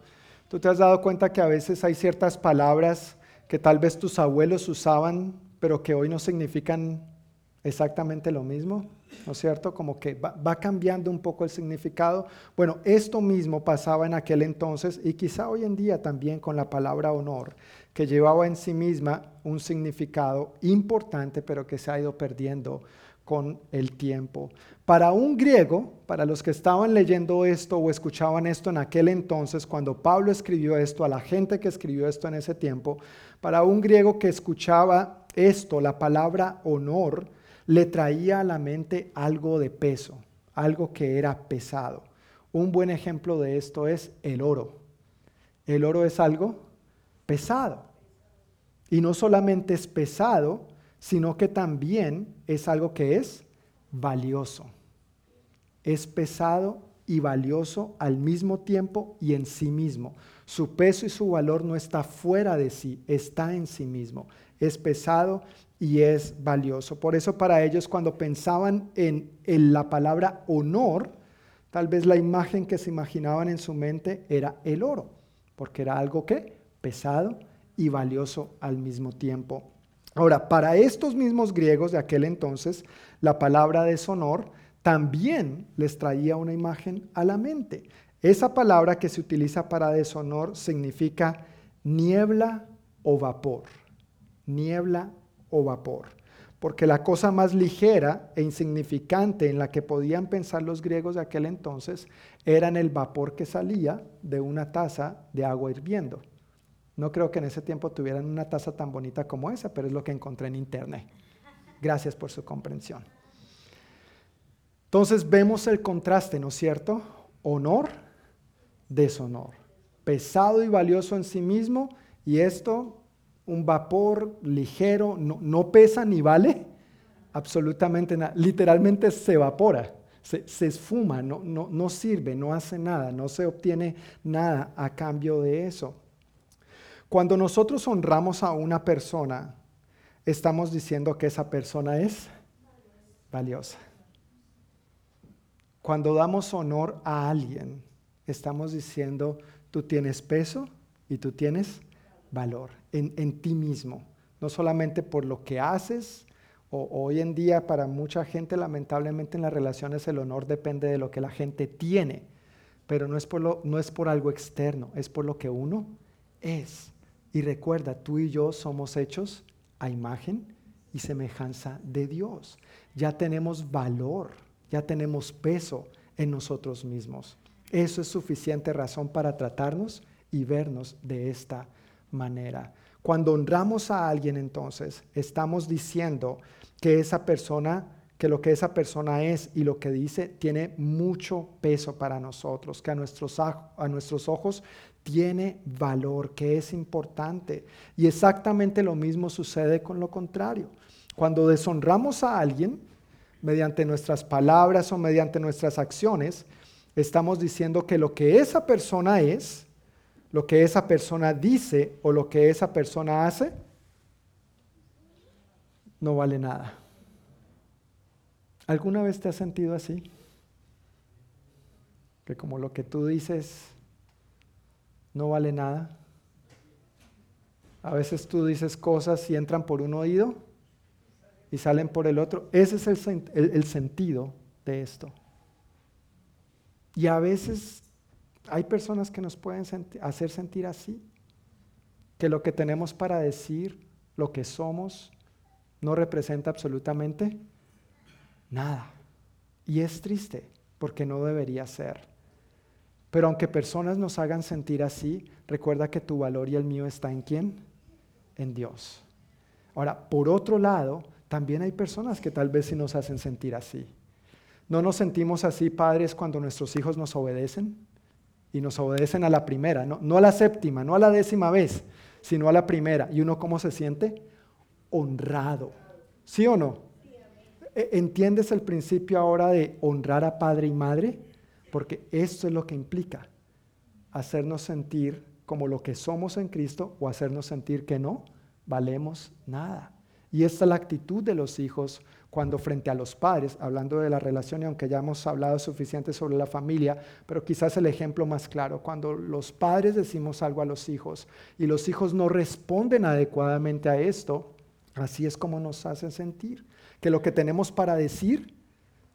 Tú te has dado cuenta que a veces hay ciertas palabras que tal vez tus abuelos usaban, pero que hoy no significan exactamente lo mismo, ¿no es cierto? Como que va, va, cambiando un poco el significado. Bueno, esto mismo pasaba en aquel entonces y quizá hoy en día también con la palabra honor, que llevaba en sí misma un significado importante, pero que se ha ido perdiendo con el tiempo. Para un griego, para los que estaban leyendo esto o escuchaban esto en aquel entonces, cuando Pablo escribió esto, a la gente que escribió esto en ese tiempo, para un griego que escuchaba esto, la palabra honor, le traía a la mente algo de peso, algo que era pesado. Un buen ejemplo de esto es el oro. El oro es algo pesado. Y no solamente es pesado, sino que también es algo que es valioso. Es pesado y valioso al mismo tiempo y en sí mismo. Su peso y su valor no está fuera de sí, está en sí mismo. Es pesado y es valioso. Por eso para ellos cuando pensaban en, la palabra honor, tal vez la imagen que se imaginaban en su mente era el oro, porque era algo que pesado y valioso al mismo tiempo. Ahora, para estos mismos griegos de aquel entonces, la palabra deshonor también les traía una imagen a la mente. Esa palabra que se utiliza para deshonor significa niebla o vapor. Niebla o vapor. Porque la cosa más ligera e insignificante en la que podían pensar los griegos de aquel entonces era el vapor que salía de una taza de agua hirviendo. No creo que en ese tiempo tuvieran una taza tan bonita como esa, pero es lo que encontré en internet. Gracias por su comprensión. Entonces vemos el contraste, ¿no es cierto? Honor, deshonor. Pesado y valioso en sí mismo y esto, un vapor ligero, no, pesa ni vale absolutamente nada. Literalmente se evapora, se, esfuma, no, sirve, no hace nada, no se obtiene nada a cambio de eso. Cuando nosotros honramos a una persona, estamos diciendo que esa persona es valiosa. Cuando damos honor a alguien, estamos diciendo, tú tienes peso y tú tienes valor en, ti mismo, no solamente por lo que haces, o, hoy en día para mucha gente lamentablemente en las relaciones el honor depende de lo que la gente tiene, pero no es por, no es por algo externo, es por lo que uno es. Y recuerda, tú y yo somos hechos a imagen y semejanza de Dios. Ya tenemos valor, ya tenemos peso en nosotros mismos. Eso es suficiente razón para tratarnos y vernos de esta manera. Cuando honramos a alguien entonces, estamos diciendo que esa persona, que lo que esa persona es y lo que dice tiene mucho peso para nosotros, que a nuestros, a nuestros ojos tiene valor, que es importante. Y exactamente lo mismo sucede con lo contrario. Cuando deshonramos a alguien, mediante nuestras palabras o mediante nuestras acciones, estamos diciendo que lo que esa persona es, lo que esa persona dice o lo que esa persona hace, no vale nada. ¿Alguna vez te has sentido así? Que como lo que tú dices no vale nada. A veces tú dices cosas y entran por un oído y salen por el otro. Ese es el, sentido de esto. Y a veces hay personas que nos pueden hacer sentir así, que lo que tenemos para decir, lo que somos, no representa absolutamente nada. Y es triste, porque no debería ser. Pero aunque personas nos hagan sentir así, recuerda que tu valor y el mío está en quién? En Dios. Ahora, por otro lado, también hay personas que tal vez sí nos hacen sentir así. ¿No nos sentimos así, padres, cuando nuestros hijos nos obedecen? Y nos obedecen a la primera, no, no a la séptima, no a la décima vez, sino a la primera. ¿Y uno cómo se siente? Honrado. ¿Sí o no? E, ¿Entiendes el principio ahora de honrar a padre y madre? porque esto es lo que implica hacernos sentir como lo que somos en Cristo o hacernos sentir que no valemos nada. Y esta es la actitud de los hijos cuando frente a los padres, hablando de la relación, y aunque ya hemos hablado suficiente sobre la familia, pero quizás el ejemplo más claro, cuando los padres decimos algo a los hijos y los hijos no responden adecuadamente a esto, así es como nos hacen sentir, que lo que tenemos para decir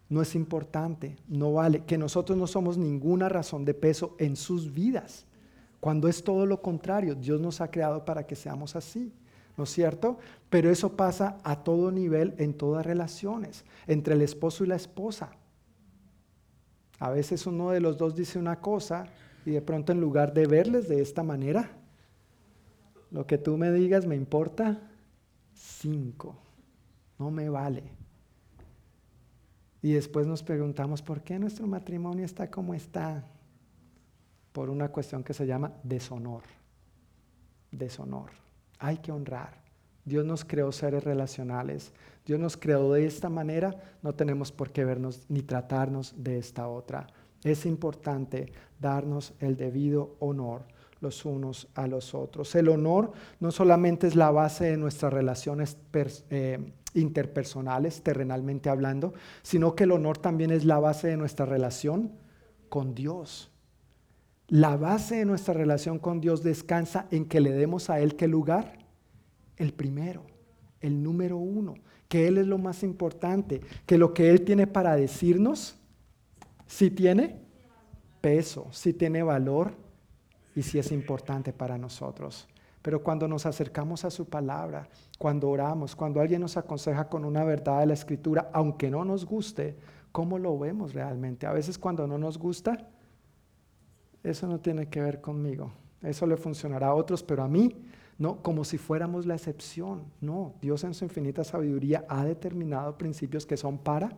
no es importante, no vale, que nosotros no somos ninguna razón de peso en sus vidas, cuando es todo lo contrario, Dios nos ha creado para que seamos así. ¿no es cierto? Pero eso pasa a todo nivel, en todas relaciones, entre el esposo y la esposa. A veces uno de los dos dice una cosa y de pronto en lugar de verles de esta manera, lo que tú me digas me importa cinco, no me vale. Y después nos preguntamos, ¿por qué nuestro matrimonio está como está? Por una cuestión que se llama deshonor. Deshonor. Hay que honrar. Dios nos creó seres relacionales. Dios nos creó de esta manera. No tenemos por qué vernos ni tratarnos de esta otra. Es importante darnos el debido honor los unos a los otros. El honor no solamente es la base de nuestras relaciones eh, interpersonales, terrenalmente hablando, sino que el honor también es la base de nuestra relación con Dios. La base de nuestra relación con Dios descansa en que le demos a Él qué lugar? El primero, el número uno, que Él es lo más importante, que lo que Él tiene para decirnos, si tiene peso, si tiene valor y si es importante para nosotros. Pero cuando nos acercamos a su palabra, cuando oramos, cuando alguien nos aconseja con una verdad de la escritura, aunque no nos guste, ¿cómo lo vemos realmente? A veces cuando no nos gusta, eso no tiene que ver conmigo. Eso le funcionará a otros, pero a mí, no, como si fuéramos la excepción. No, Dios en su infinita sabiduría ha determinado principios que son para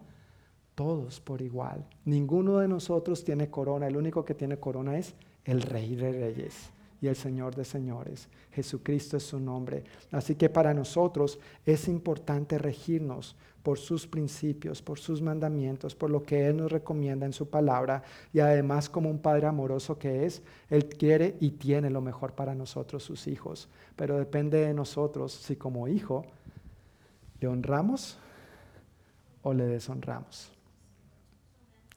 todos por igual. Ninguno de nosotros tiene corona, el único que tiene corona es el Rey de Reyes y el Señor de señores. Jesucristo es su nombre. Así que para nosotros es importante regirnos por sus principios, por sus mandamientos, por lo que Él nos recomienda en su palabra y además como un Padre amoroso que es, Él quiere y tiene lo mejor para nosotros, sus hijos. Pero depende de nosotros si como hijo le honramos o le deshonramos.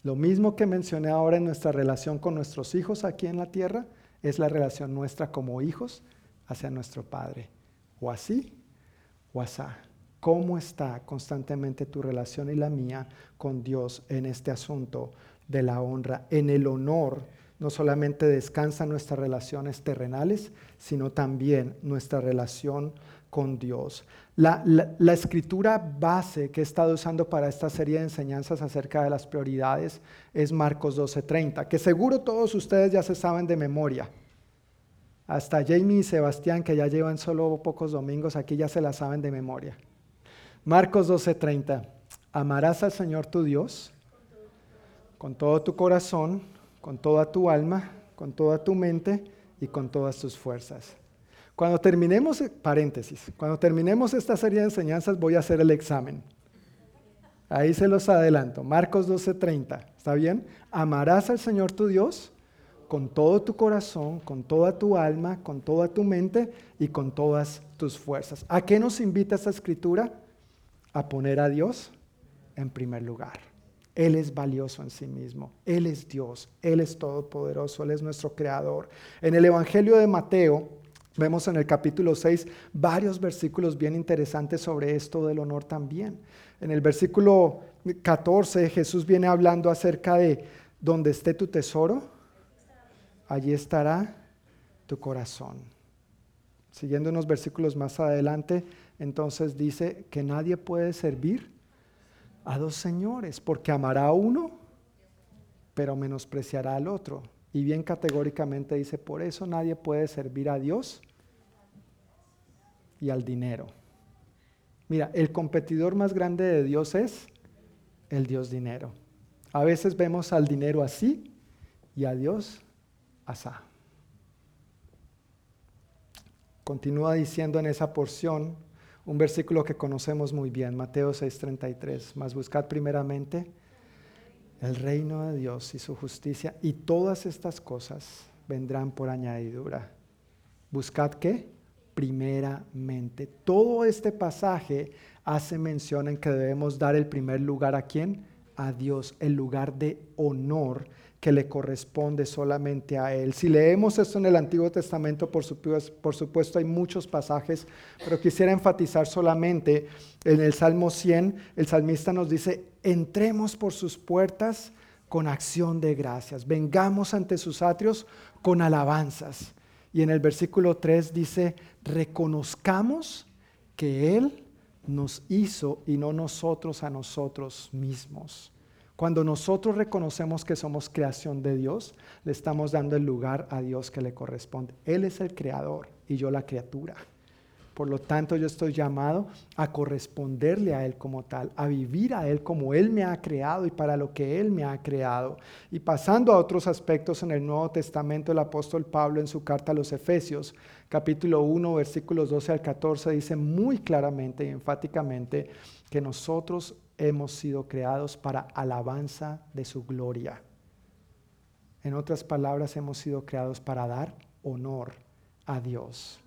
Lo mismo que mencioné ahora en nuestra relación con nuestros hijos aquí en la tierra, es la relación nuestra como hijos hacia nuestro Padre. O así, o asá. ¿Cómo está constantemente tu relación y la mía con Dios en este asunto de la honra? En el honor no solamente descansan nuestras relaciones terrenales, sino también nuestra relación con Dios. La, escritura base que he estado usando para esta serie de enseñanzas acerca de las prioridades es Marcos 12:30, que seguro todos ustedes ya se saben de memoria. Hasta Jamie y Sebastián, que ya llevan solo pocos domingos, aquí ya se la saben de memoria. Marcos 12:30, amarás al Señor tu Dios con todo tu corazón, con toda tu alma, con toda tu mente y con todas tus fuerzas. Cuando terminemos, paréntesis, cuando terminemos esta serie de enseñanzas voy a hacer el examen. Ahí se los adelanto. Marcos 12:30. ¿Está bien? Amarás al Señor tu Dios con todo tu corazón, con toda tu alma, con toda tu mente y con todas tus fuerzas. ¿A qué nos invita esta escritura? A poner a Dios en primer lugar. Él es valioso en sí mismo. Él es Dios. Él es todopoderoso. Él es nuestro creador. En el Evangelio de Mateo, Vemos en el capítulo 6 varios versículos bien interesantes sobre esto del honor también. En el versículo 14 Jesús viene hablando acerca de donde esté tu tesoro, allí estará tu corazón. Siguiendo unos versículos más adelante, entonces dice que nadie puede servir a dos señores, porque amará a uno, pero menospreciará al otro. Y bien categóricamente dice, por eso nadie puede servir a Dios y al dinero. Mira, el competidor más grande de Dios es el Dios dinero. A veces vemos al dinero así y a Dios asá. Continúa diciendo en esa porción un versículo que conocemos muy bien, Mateo 6:33, mas buscad primeramente el reino de Dios y su justicia y todas estas cosas vendrán por añadidura. ¿Buscad qué? Primeramente. Todo este pasaje hace mención en que debemos dar el primer lugar a quién? A Dios, el lugar de honor que le corresponde solamente a Él. Si leemos esto en el Antiguo Testamento, por supuesto, por supuesto hay muchos pasajes, pero quisiera enfatizar solamente en el Salmo 100, el salmista nos dice, entremos por sus puertas con acción de gracias, vengamos ante sus atrios con alabanzas. Y en el versículo 3 dice, reconozcamos que Él nos hizo y no nosotros a nosotros mismos. Cuando nosotros reconocemos que somos creación de Dios, le estamos dando el lugar a Dios que le corresponde. Él es el creador y yo la criatura. Por lo tanto, yo estoy llamado a corresponderle a Él como tal, a vivir a Él como Él me ha creado y para lo que Él me ha creado. Y pasando a otros aspectos en el Nuevo Testamento, el apóstol Pablo en su carta a los Efesios, capítulo 1, versículos 12 al 14, dice muy claramente y enfáticamente que nosotros hemos sido creados para alabanza de su gloria. En otras palabras, hemos sido creados para dar honor a Dios.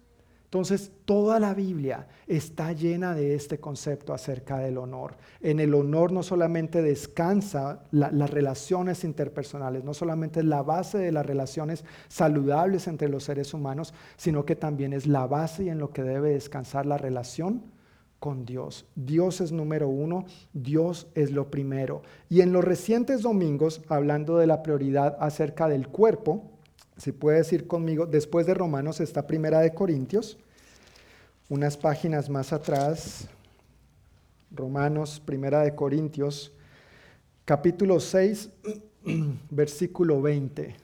Entonces, toda la Biblia está llena de este concepto acerca del honor. En el honor no solamente descansa las relaciones interpersonales, no solamente es la base de las relaciones saludables entre los seres humanos, sino que también es la base y en lo que debe descansar la relación con Dios. Dios es número uno, Dios es lo primero. Y en los recientes domingos, hablando de la prioridad acerca del cuerpo, si puedes ir conmigo, después de Romanos está Primera de Corintios, unas páginas más atrás, Romanos, Primera de Corintios, capítulo 6, versículo 20.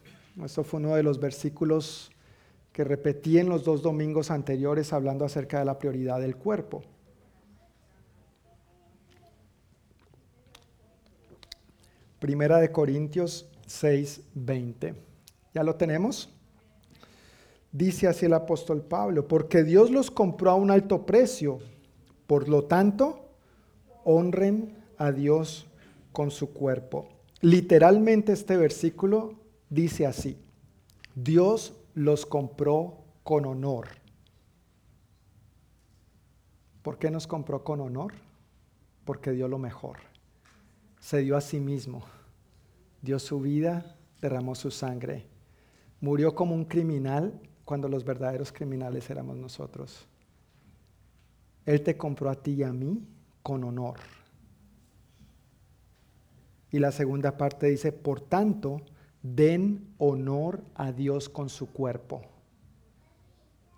Esto fue uno de los versículos que repetí en los dos domingos anteriores hablando acerca de la prioridad del cuerpo. Primera de Corintios 6, 20. ¿Ya lo tenemos? Dice así el apóstol Pablo, porque Dios los compró a un alto precio, por lo tanto, honren a Dios con su cuerpo. Literalmente este versículo dice así, Dios los compró con honor. ¿Por qué nos compró con honor? Porque dio lo mejor. Se dio a sí mismo, dio su vida, derramó su sangre Murió como un criminal cuando los verdaderos criminales éramos nosotros. Él te compró a ti y a mí con honor. Y la segunda parte dice, por tanto, den honor a Dios con su cuerpo.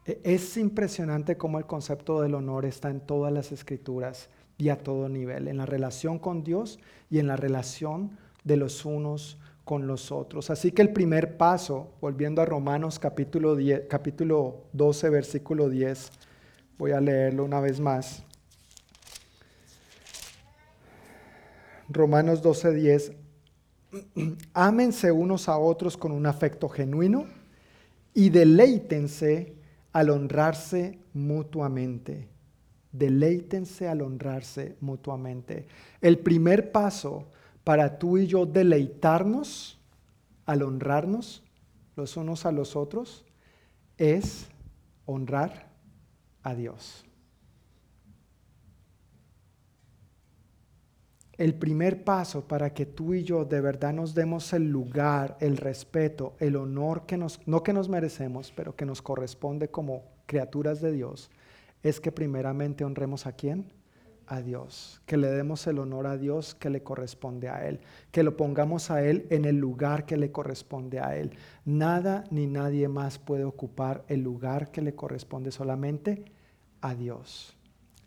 E-, es impresionante cómo el concepto del honor está en todas las escrituras y a todo nivel, en la relación con Dios y en la relación de los unos con los. Así que el primer paso, volviendo a Romanos capítulo, 10, capítulo 12, versículo 10, voy a leerlo una vez más. Romanos 12, 10. Ámense unos a otros con un afecto genuino y deleítense al honrarse mutuamente. Deleítense al honrarse mutuamente. El primer paso para tú y yo deleitarnos al honrarnos los unos a los otros es honrar a Dios. El primer paso para que tú y yo de verdad nos demos el lugar, el respeto, el honor que nos, no que nos merecemos, pero que nos corresponde como criaturas de Dios, es que primeramente honremos a quién? A Dios, que le demos el honor a Dios que le corresponde a Él, que lo pongamos a Él en el lugar que le corresponde a Él. Nada ni nadie más puede ocupar el lugar que le corresponde solamente a Dios.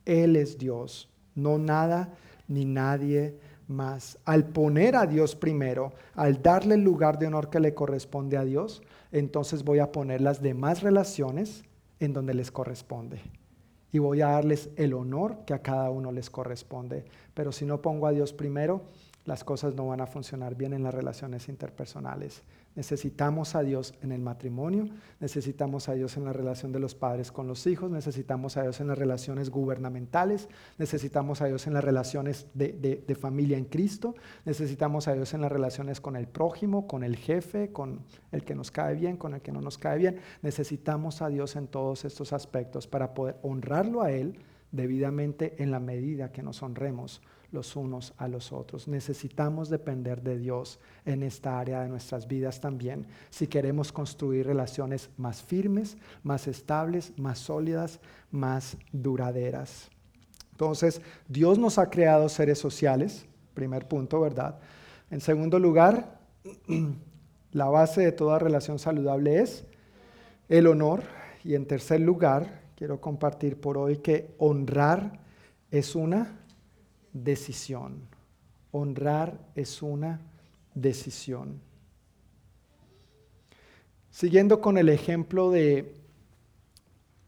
Él es Dios, no nada ni nadie más. Al poner a Dios primero, al darle el lugar de honor que le corresponde a Dios, entonces voy a poner las demás relaciones en donde les corresponde y voy a darles el honor que a cada uno les corresponde. Pero si no pongo a Dios primero, las cosas no van a funcionar bien en las relaciones interpersonales. Necesitamos a Dios en el matrimonio, necesitamos a Dios en la relación de los padres con los hijos, necesitamos a Dios en las relaciones gubernamentales, necesitamos a Dios en las relaciones de, familia en Cristo, necesitamos a Dios en las relaciones con el prójimo, con el jefe, con el que nos cae bien, con el que no nos cae bien. Necesitamos a Dios en todos estos aspectos para poder honrarlo a Él debidamente en la medida que nos honremos los unos a los otros. Necesitamos depender de Dios en esta área de nuestras vidas también si queremos construir relaciones más firmes, más estables, más sólidas, más duraderas. Entonces, Dios nos ha creado seres sociales, primer punto, ¿verdad? En segundo lugar, la base de toda relación saludable es el honor. Y en tercer lugar, quiero compartir por hoy que honrar es una decisión. Honrar es una decisión. Siguiendo con el ejemplo de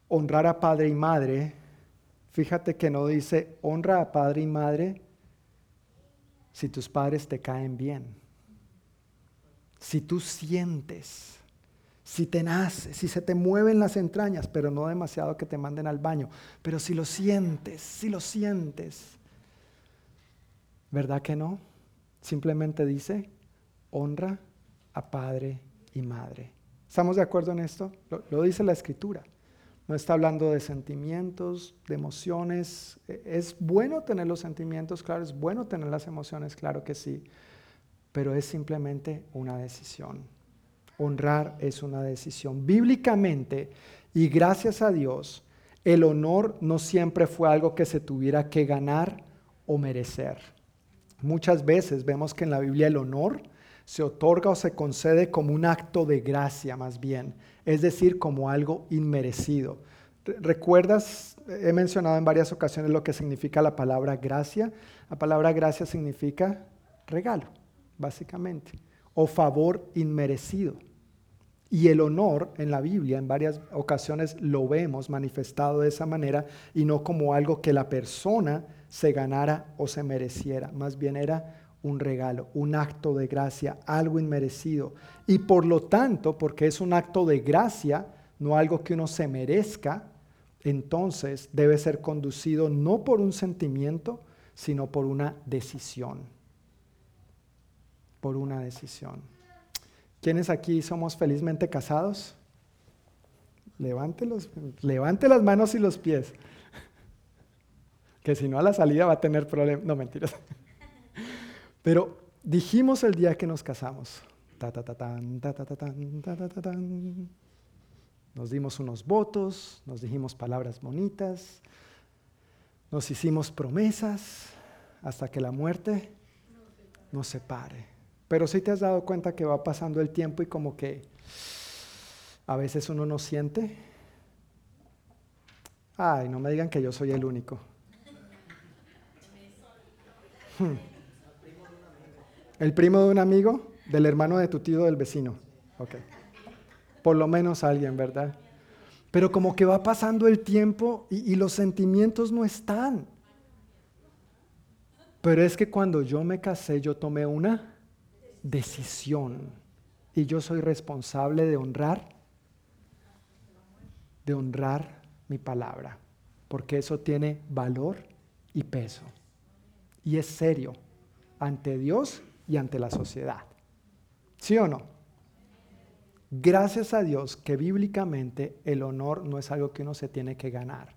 honrar a padre y madre, fíjate que no dice honra a padre y madre si tus padres te caen bien. Si tú sientes, si te nace, si se te mueven las entrañas, pero no demasiado que te manden al baño, pero si lo sientes, si lo sientes, ¿verdad que no? Simplemente dice honra a padre y madre. ¿Estamos de acuerdo en esto? Lo, dice la escritura. No está hablando de sentimientos, de emociones. E, es bueno tener los sentimientos, claro, es bueno tener las emociones, claro que sí, pero es simplemente una decisión. Honrar es una decisión. Bíblicamente, y gracias a Dios, el honor no siempre fue algo que se tuviera que ganar o merecer. Muchas veces vemos que en la Biblia el honor se otorga o se concede como un acto de gracia más bien, es decir, como algo inmerecido. ¿Recuerdas? He mencionado en varias ocasiones lo que significa la palabra gracia. La palabra gracia significa regalo, básicamente, o favor inmerecido. Y el honor en la Biblia en varias ocasiones lo vemos manifestado de esa manera y no como algo que la persona se ganara o se mereciera, más bien era un regalo, un acto de gracia, algo inmerecido. Y por lo tanto, porque es un acto de gracia, no algo que uno se merezca, entonces debe ser conducido no por un sentimiento, sino por una decisión. Por una decisión. ¿Quiénes aquí somos felizmente casados? Levante, levante las manos y los pies. Que si no a la salida va a tener problemas. No, mentiras. Pero dijimos el día que nos casamos, nos dimos unos votos, nos dijimos palabras bonitas, nos hicimos promesas hasta que la muerte nos separe. Pero si te has dado cuenta que va pasando el tiempo y como que a veces uno no siente. Ay, no me digan que yo soy el único. ¿El primo de un amigo? ¿Del hermano de tu tío del vecino? Ok. Por lo menos alguien, ¿verdad? Pero como que va pasando el tiempo y, y los sentimientos no están. Pero es que cuando yo me casé, yo tomé una decisión. Y yo soy responsable de honrar, de honrar mi palabra. Porque eso tiene valor y peso. Y es serio ante Dios y ante la sociedad. ¿Sí o no? Gracias a Dios que bíblicamente el honor no es algo que uno se tiene que ganar,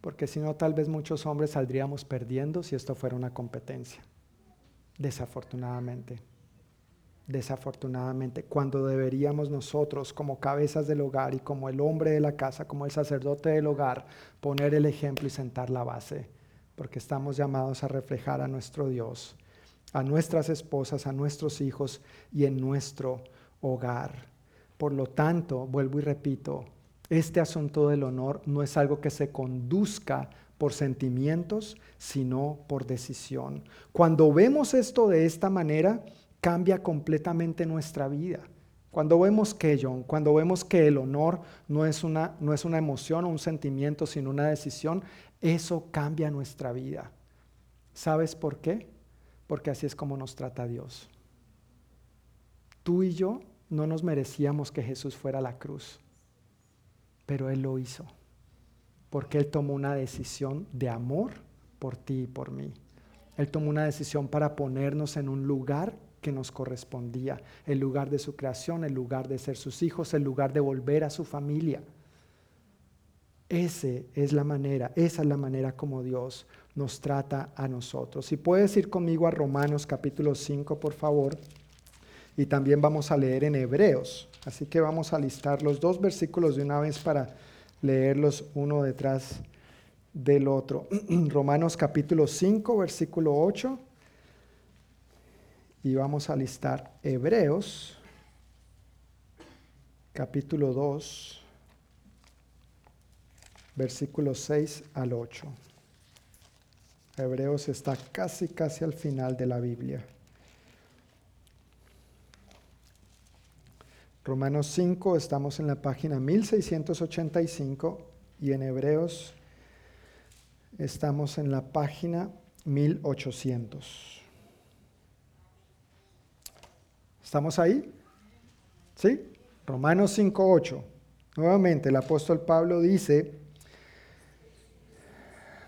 porque si no tal vez muchos hombres saldríamos perdiendo si esto fuera una competencia. Desafortunadamente. Desafortunadamente, cuando deberíamos nosotros como cabezas del hogar y como el hombre de la casa, como el sacerdote del hogar, poner el ejemplo y sentar la base, porque estamos llamados a reflejar a nuestro Dios a nuestras esposas, a nuestros hijos y en nuestro hogar. Por lo tanto, vuelvo y repito, este asunto del honor no es algo que se conduzca por sentimientos, sino por decisión. Cuando vemos esto de esta manera, cambia completamente nuestra vida. Cuando vemos que, cuando vemos que el honor no es, una, no es una emoción o un sentimiento, sino una decisión, eso cambia nuestra vida. ¿Sabes por qué? porque así es como nos trata Dios. Tú y yo no nos merecíamos que Jesús fuera a la cruz, pero Él lo hizo, porque Él tomó una decisión de amor por ti y por mí. Él tomó una decisión para ponernos en un lugar que nos correspondía, el lugar de su creación, el lugar de ser sus hijos, el lugar de volver a su familia. Esa es la manera, esa es la manera como Dios nos trata a nosotros. Si puedes ir conmigo a Romanos capítulo 5, por favor, y también vamos a leer en Hebreos. Así que vamos a listar los dos versículos de una vez para leerlos uno detrás del otro. Romanos capítulo 5, versículo 8. Y vamos a listar Hebreos capítulo 2 versículos 6 al 8. Hebreos está casi, casi al final de la Biblia. Romanos 5, estamos en la página 1685 y en Hebreos estamos en la página 1800. ¿Estamos ahí? ¿Sí? Romanos 5, 8. Nuevamente el apóstol Pablo dice,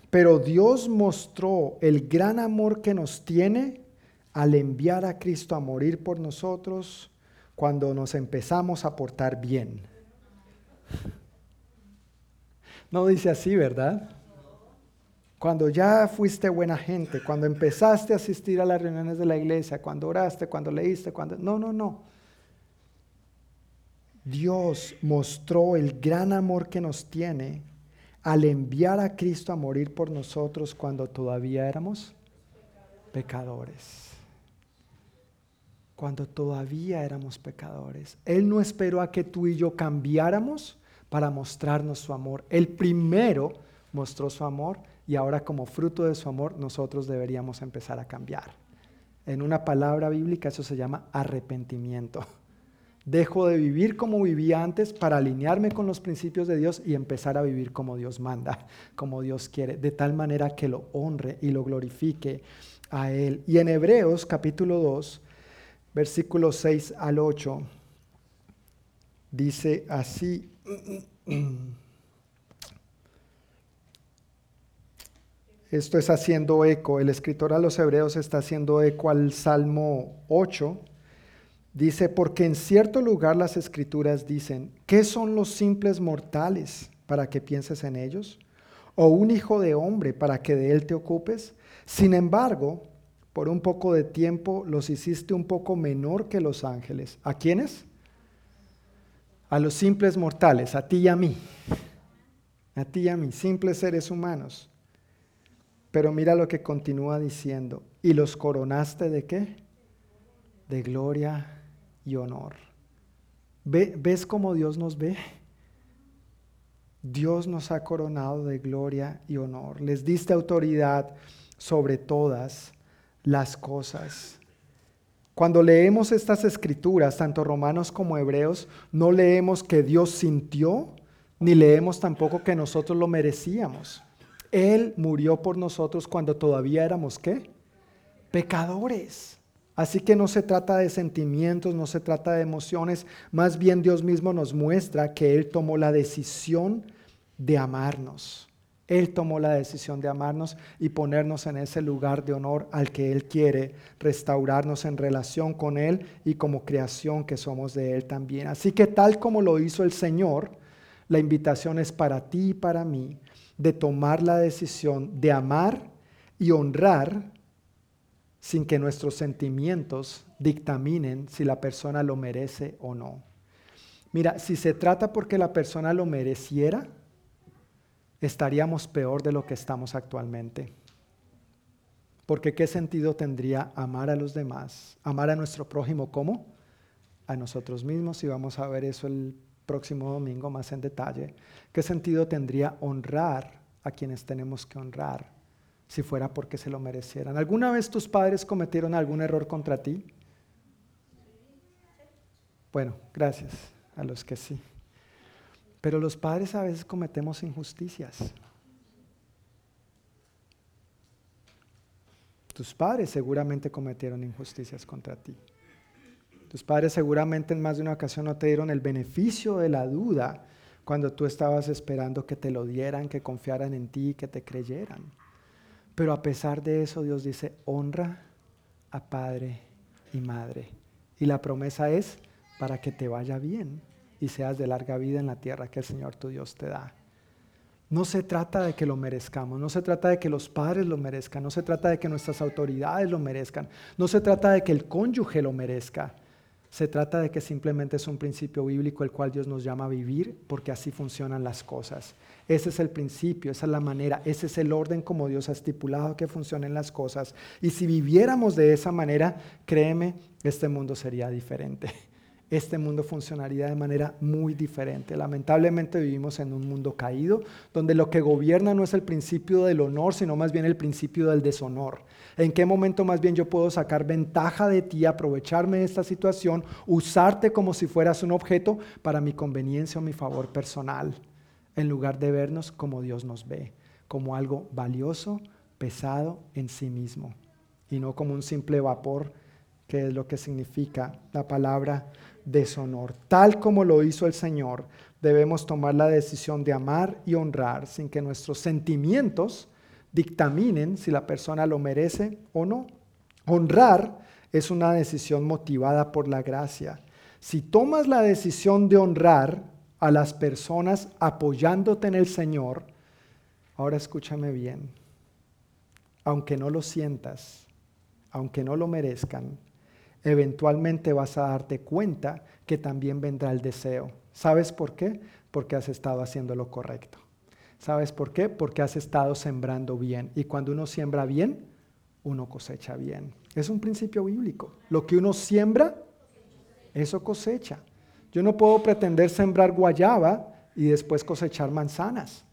pero Dios mostró el gran amor que nos tiene al enviar a Cristo a morir por nosotros cuando nos empezamos a portar bien. No dice así, ¿verdad? Cuando ya fuiste buena gente, cuando empezaste a asistir a las reuniones de la iglesia, cuando oraste, cuando leíste, cuando... No, no, no. Dios mostró el gran amor que nos tiene al enviar a Cristo a morir por nosotros cuando todavía éramos pecadores. Cuando todavía éramos pecadores. Él no esperó a que tú y yo cambiáramos para mostrarnos su amor. Él primero mostró su amor y ahora como fruto de su amor nosotros deberíamos empezar a cambiar. En una palabra bíblica eso se llama arrepentimiento. Dejo de vivir como vivía antes para alinearme con los principios de Dios y empezar a vivir como Dios manda, como Dios quiere, de tal manera que lo honre y lo glorifique a Él. Y en Hebreos capítulo 2, versículos 6 al 8, dice así. Esto es haciendo eco, el escritor a los hebreos está haciendo eco al Salmo 8 Dice, porque en cierto lugar las escrituras dicen, ¿qué son los simples mortales para que pienses en ellos? ¿O un hijo de hombre para que de él te ocupes? Sin embargo, por un poco de tiempo los hiciste un poco menor que los ángeles. ¿A quiénes? A los simples mortales, a ti y a mí. A ti y a mí, simples seres humanos. Pero mira lo que continúa diciendo. ¿Y los coronaste de qué? De gloria y honor. ¿Ves cómo Dios nos ve? Dios nos ha coronado de gloria y honor. Les diste autoridad sobre todas las cosas. Cuando leemos estas escrituras, tanto romanos como hebreos, no leemos que Dios sintió, ni leemos tampoco que nosotros lo merecíamos. Él murió por nosotros cuando todavía éramos qué? Pecadores. Así que no se trata de sentimientos, no se trata de emociones, más bien Dios mismo nos muestra que Él tomó la decisión de amarnos. Él tomó la decisión de amarnos y ponernos en ese lugar de honor al que Él quiere, restaurarnos en relación con Él y como creación que somos de Él también. Así que tal como lo hizo el Señor, la invitación es para ti y para mí de tomar la decisión de amar y honrar sin que nuestros sentimientos dictaminen si la persona lo merece o no. Mira, si se trata porque la persona lo mereciera, estaríamos peor de lo que estamos actualmente. Porque qué sentido tendría amar a los demás, amar a nuestro prójimo como a nosotros mismos, y vamos a ver eso el próximo domingo más en detalle. ¿Qué sentido tendría honrar a quienes tenemos que honrar? Si fuera porque se lo merecieran. ¿Alguna vez tus padres cometieron algún error contra ti? Bueno, gracias a los que sí. Pero los padres a veces cometemos injusticias. Tus padres seguramente cometieron injusticias contra ti. Tus padres seguramente en más de una ocasión no te dieron el beneficio de la duda cuando tú estabas esperando que te lo dieran, que confiaran en ti, que te creyeran. Pero a pesar de eso, Dios dice, honra a padre y madre. Y la promesa es para que te vaya bien y seas de larga vida en la tierra que el Señor tu Dios te da. No se trata de que lo merezcamos, no se trata de que los padres lo merezcan, no se trata de que nuestras autoridades lo merezcan, no se trata de que el cónyuge lo merezca. Se trata de que simplemente es un principio bíblico el cual Dios nos llama a vivir porque así funcionan las cosas. Ese es el principio, esa es la manera, ese es el orden como Dios ha estipulado que funcionen las cosas. Y si viviéramos de esa manera, créeme, este mundo sería diferente. Este mundo funcionaría de manera muy diferente. Lamentablemente vivimos en un mundo caído, donde lo que gobierna no es el principio del honor, sino más bien el principio del deshonor. ¿En qué momento más bien yo puedo sacar ventaja de ti, aprovecharme de esta situación, usarte como si fueras un objeto para mi conveniencia o mi favor personal, en lugar de vernos como Dios nos ve, como algo valioso, pesado en sí mismo, y no como un simple vapor, que es lo que significa la palabra deshonor. Tal como lo hizo el Señor, debemos tomar la decisión de amar y honrar sin que nuestros sentimientos dictaminen si la persona lo merece o no. Honrar es una decisión motivada por la gracia. Si tomas la decisión de honrar a las personas apoyándote en el Señor, ahora escúchame bien, aunque no lo sientas, aunque no lo merezcan, eventualmente vas a darte cuenta que también vendrá el deseo. ¿Sabes por qué? Porque has estado haciendo lo correcto. ¿Sabes por qué? Porque has estado sembrando bien. Y cuando uno siembra bien, uno cosecha bien. Es un principio bíblico. Lo que uno siembra, eso cosecha. Yo no puedo pretender sembrar guayaba y después cosechar manzanas.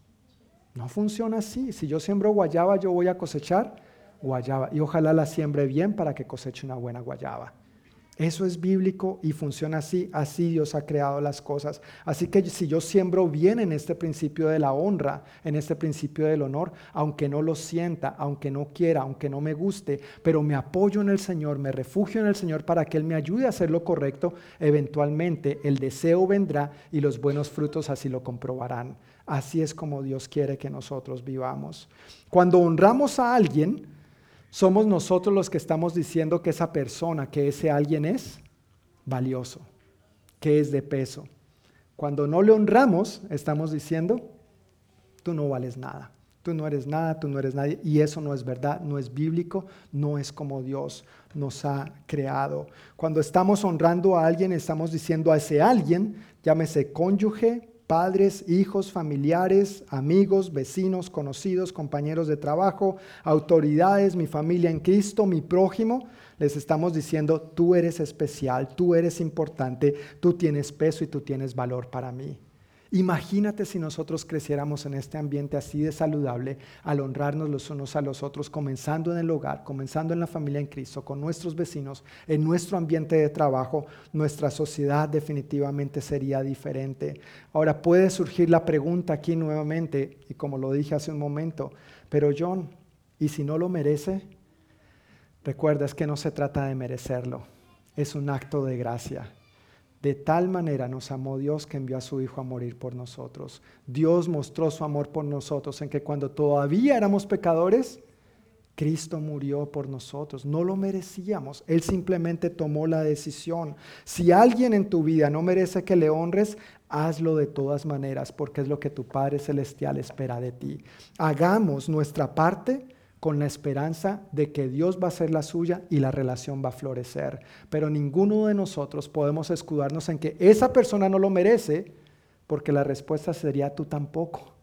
No funciona así. Si yo siembro guayaba, yo voy a cosechar guayaba. Y ojalá la siembre bien para que coseche una buena guayaba. Eso es bíblico y funciona así. Así Dios ha creado las cosas. Así que si yo siembro bien en este principio de la honra, en este principio del honor, aunque no lo sienta, aunque no quiera, aunque no me guste, pero me apoyo en el Señor, me refugio en el Señor para que Él me ayude a hacer lo correcto, eventualmente el deseo vendrá y los buenos frutos así lo comprobarán. Así es como Dios quiere que nosotros vivamos. Cuando honramos a alguien, somos nosotros los que estamos diciendo que esa persona, que ese alguien es valioso, que es de peso. Cuando no le honramos, estamos diciendo, tú no vales nada, tú no eres nada, tú no eres nadie. Y eso no es verdad, no es bíblico, no es como Dios nos ha creado. Cuando estamos honrando a alguien, estamos diciendo a ese alguien, llámese cónyuge, padres, hijos, familiares, amigos, vecinos, conocidos, compañeros de trabajo, autoridades, mi familia en Cristo, mi prójimo, les estamos diciendo, tú eres especial, tú eres importante, tú tienes peso y tú tienes valor para mí. Imagínate si nosotros creciéramos en este ambiente así de saludable, al honrarnos los unos a los otros, comenzando en el hogar, comenzando en la familia en Cristo, con nuestros vecinos, en nuestro ambiente de trabajo, nuestra sociedad definitivamente sería diferente. Ahora puede surgir la pregunta aquí nuevamente, y como lo dije hace un momento, pero John, ¿y si no lo merece? Recuerda, es que no se trata de merecerlo, es un acto de gracia. De tal manera nos amó Dios que envió a su Hijo a morir por nosotros. Dios mostró su amor por nosotros en que cuando todavía éramos pecadores, Cristo murió por nosotros. No lo merecíamos. Él simplemente tomó la decisión. Si alguien en tu vida no merece que le honres, hazlo de todas maneras porque es lo que tu Padre Celestial espera de ti. Hagamos nuestra parte con la esperanza de que Dios va a ser la suya y la relación va a florecer. Pero ninguno de nosotros podemos escudarnos en que esa persona no lo merece, porque la respuesta sería tú tampoco.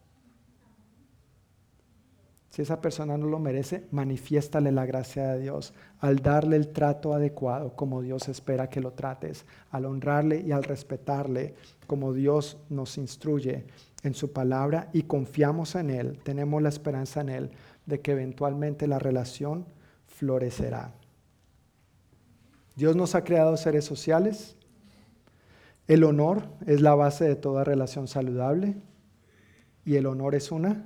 Si esa persona no lo merece, manifiéstale la gracia de Dios al darle el trato adecuado como Dios espera que lo trates, al honrarle y al respetarle como Dios nos instruye en su palabra y confiamos en Él, tenemos la esperanza en Él de que eventualmente la relación florecerá. Dios nos ha creado seres sociales. El honor es la base de toda relación saludable y el honor es una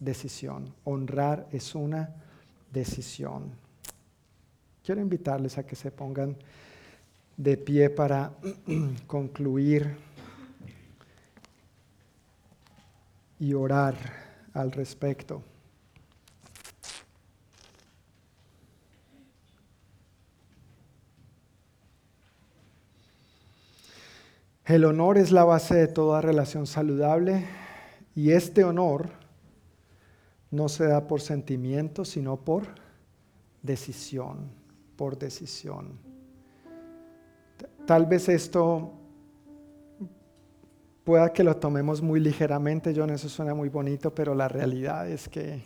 decisión. Honrar es una decisión. Quiero invitarles a que se pongan de pie para concluir y orar al respecto. El honor es la base de toda relación saludable y este honor no se da por sentimiento, sino por decisión, por decisión. Tal vez esto pueda que lo tomemos muy ligeramente, John, eso suena muy bonito, pero la realidad es que,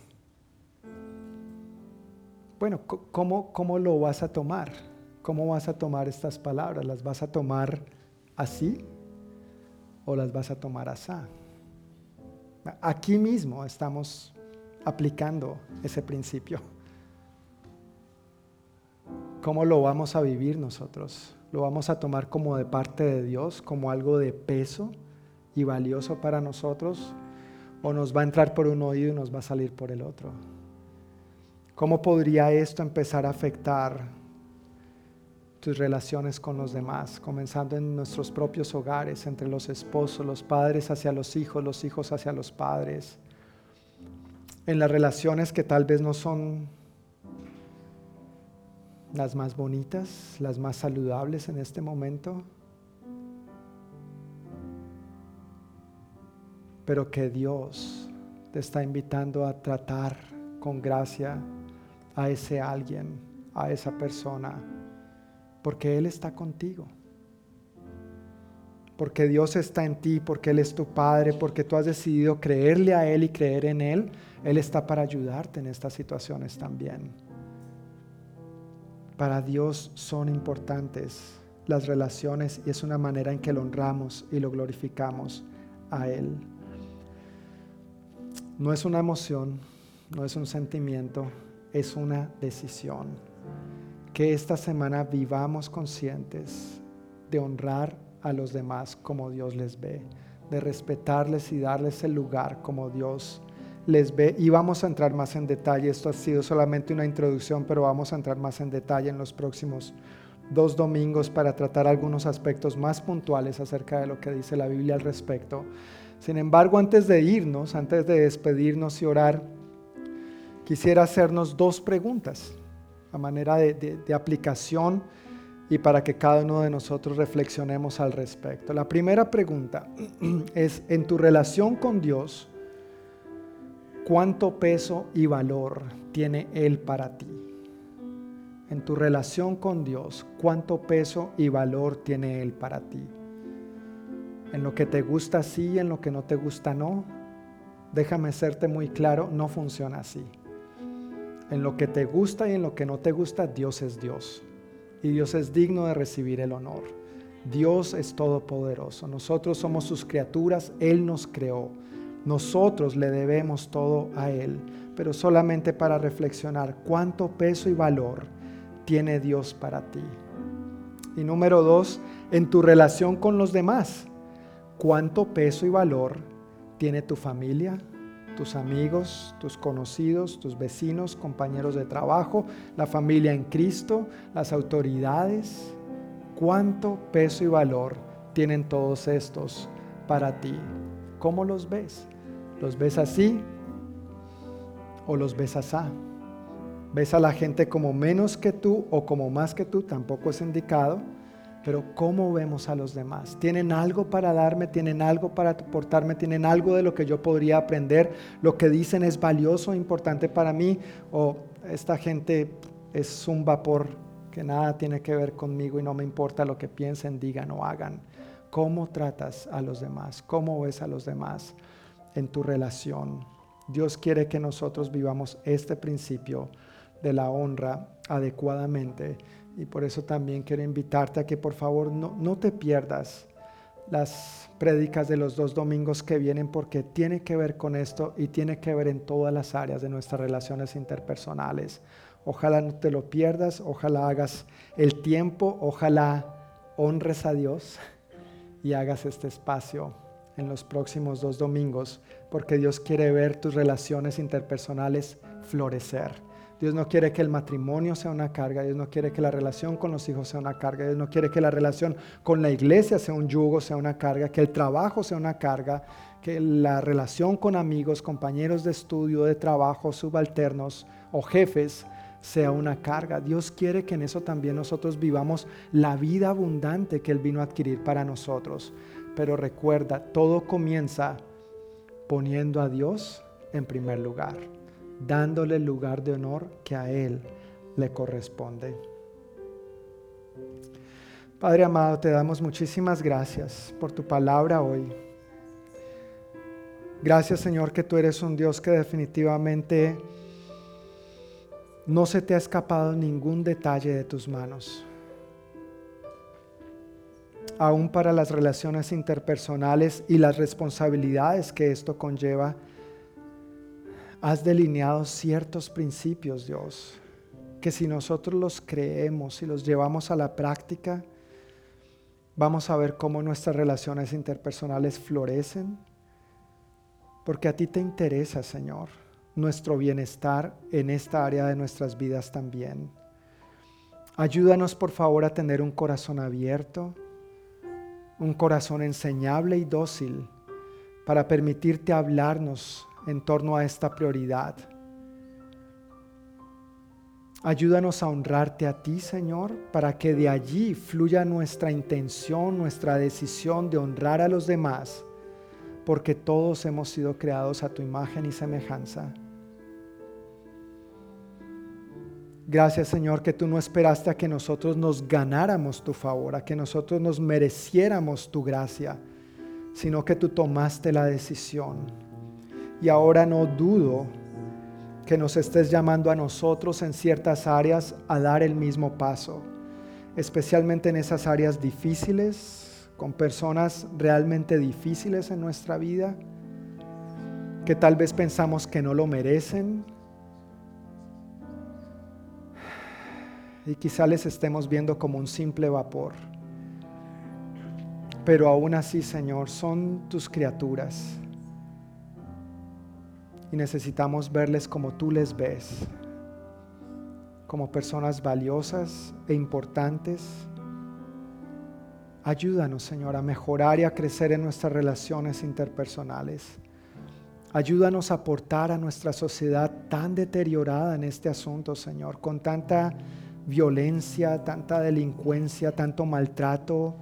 bueno, ¿cómo, cómo lo vas a tomar? ¿Cómo vas a tomar estas palabras? ¿Las vas a tomar así o las vas a tomar así. Aquí mismo estamos aplicando ese principio. ¿Cómo lo vamos a vivir nosotros? ¿Lo vamos a tomar como de parte de Dios, como algo de peso y valioso para nosotros? ¿O nos va a entrar por un oído y nos va a salir por el otro? ¿Cómo podría esto empezar a afectar tus relaciones con los demás, comenzando en nuestros propios hogares, entre los esposos, los padres hacia los hijos, los hijos hacia los padres, en las relaciones que tal vez no son las más bonitas, las más saludables en este momento, pero que Dios te está invitando a tratar con gracia a ese alguien, a esa persona, porque Él está contigo. Porque Dios está en ti, porque Él es tu Padre, porque tú has decidido creerle a Él y creer en Él, Él está para ayudarte en estas situaciones también para Dios son importantes las relaciones y es una manera en que lo honramos y lo glorificamos a Él. No es una emoción, no es un sentimiento, es una decisión. Que esta semana vivamos conscientes de honrar a los demás como Dios les ve, de respetarles y darles el lugar como Dios les ve y vamos a entrar más en detalle. Esto ha sido solamente una introducción, pero vamos a entrar más en detalle en los próximos dos domingos para tratar algunos aspectos más puntuales acerca de lo que dice la Biblia al respecto. Sin embargo, antes de irnos, antes de despedirnos y orar, quisiera hacernos dos preguntas a manera de, de aplicación y para que cada uno de nosotros reflexionemos al respecto. La primera pregunta es, en tu relación con Dios, ¿Cuánto peso y valor tiene Él para ti? En tu relación con Dios, ¿cuánto peso y valor tiene Él para ti? En lo que te gusta sí, en lo que no te gusta no. Déjame serte muy claro, no funciona así. En lo que te gusta y en lo que no te gusta, Dios es Dios. Y Dios es digno de recibir el honor. Dios es todopoderoso. Nosotros somos sus criaturas, Él nos creó. Nosotros le debemos todo a Él, pero solamente para reflexionar cuánto peso y valor tiene Dios para ti. Y número dos, en tu relación con los demás, cuánto peso y valor tiene tu familia, tus amigos, tus conocidos, tus vecinos, compañeros de trabajo, la familia en Cristo, las autoridades. ¿Cuánto peso y valor tienen todos estos para ti? ¿Cómo los ves? ¿Los ves así o los ves así? ¿Ves a la gente como menos que tú o como más que tú? Tampoco es indicado. Pero ¿cómo vemos a los demás? ¿Tienen algo para darme? ¿Tienen algo para aportarme? ¿Tienen algo de lo que yo podría aprender? ¿Lo que dicen es valioso, importante para mí? ¿O esta gente es un vapor que nada tiene que ver conmigo y no me importa lo que piensen, digan o hagan? ¿Cómo tratas a los demás? ¿Cómo ves a los demás? en tu relación. Dios quiere que nosotros vivamos este principio de la honra adecuadamente. Y por eso también quiero invitarte a que por favor no, no te pierdas las prédicas de los dos domingos que vienen porque tiene que ver con esto y tiene que ver en todas las áreas de nuestras relaciones interpersonales. Ojalá no te lo pierdas, ojalá hagas el tiempo, ojalá honres a Dios y hagas este espacio en los próximos dos domingos, porque Dios quiere ver tus relaciones interpersonales florecer. Dios no quiere que el matrimonio sea una carga, Dios no quiere que la relación con los hijos sea una carga, Dios no quiere que la relación con la iglesia sea un yugo, sea una carga, que el trabajo sea una carga, que la relación con amigos, compañeros de estudio, de trabajo, subalternos o jefes sea una carga. Dios quiere que en eso también nosotros vivamos la vida abundante que Él vino a adquirir para nosotros. Pero recuerda, todo comienza poniendo a Dios en primer lugar, dándole el lugar de honor que a Él le corresponde. Padre amado, te damos muchísimas gracias por tu palabra hoy. Gracias Señor que tú eres un Dios que definitivamente no se te ha escapado ningún detalle de tus manos. aún para las relaciones interpersonales y las responsabilidades que esto conlleva, has delineado ciertos principios, Dios, que si nosotros los creemos y los llevamos a la práctica, vamos a ver cómo nuestras relaciones interpersonales florecen, porque a ti te interesa, Señor, nuestro bienestar en esta área de nuestras vidas también. Ayúdanos, por favor, a tener un corazón abierto, un corazón enseñable y dócil para permitirte hablarnos en torno a esta prioridad. Ayúdanos a honrarte a ti, Señor, para que de allí fluya nuestra intención, nuestra decisión de honrar a los demás, porque todos hemos sido creados a tu imagen y semejanza. Gracias Señor que tú no esperaste a que nosotros nos ganáramos tu favor, a que nosotros nos mereciéramos tu gracia, sino que tú tomaste la decisión. Y ahora no dudo que nos estés llamando a nosotros en ciertas áreas a dar el mismo paso, especialmente en esas áreas difíciles, con personas realmente difíciles en nuestra vida, que tal vez pensamos que no lo merecen, y quizá les estemos viendo como un simple vapor. Pero aún así, Señor, son tus criaturas. Y necesitamos verles como tú les ves, como personas valiosas e importantes. Ayúdanos, Señor, a mejorar y a crecer en nuestras relaciones interpersonales. Ayúdanos a aportar a nuestra sociedad tan deteriorada en este asunto, Señor, con tanta violencia, tanta delincuencia, tanto maltrato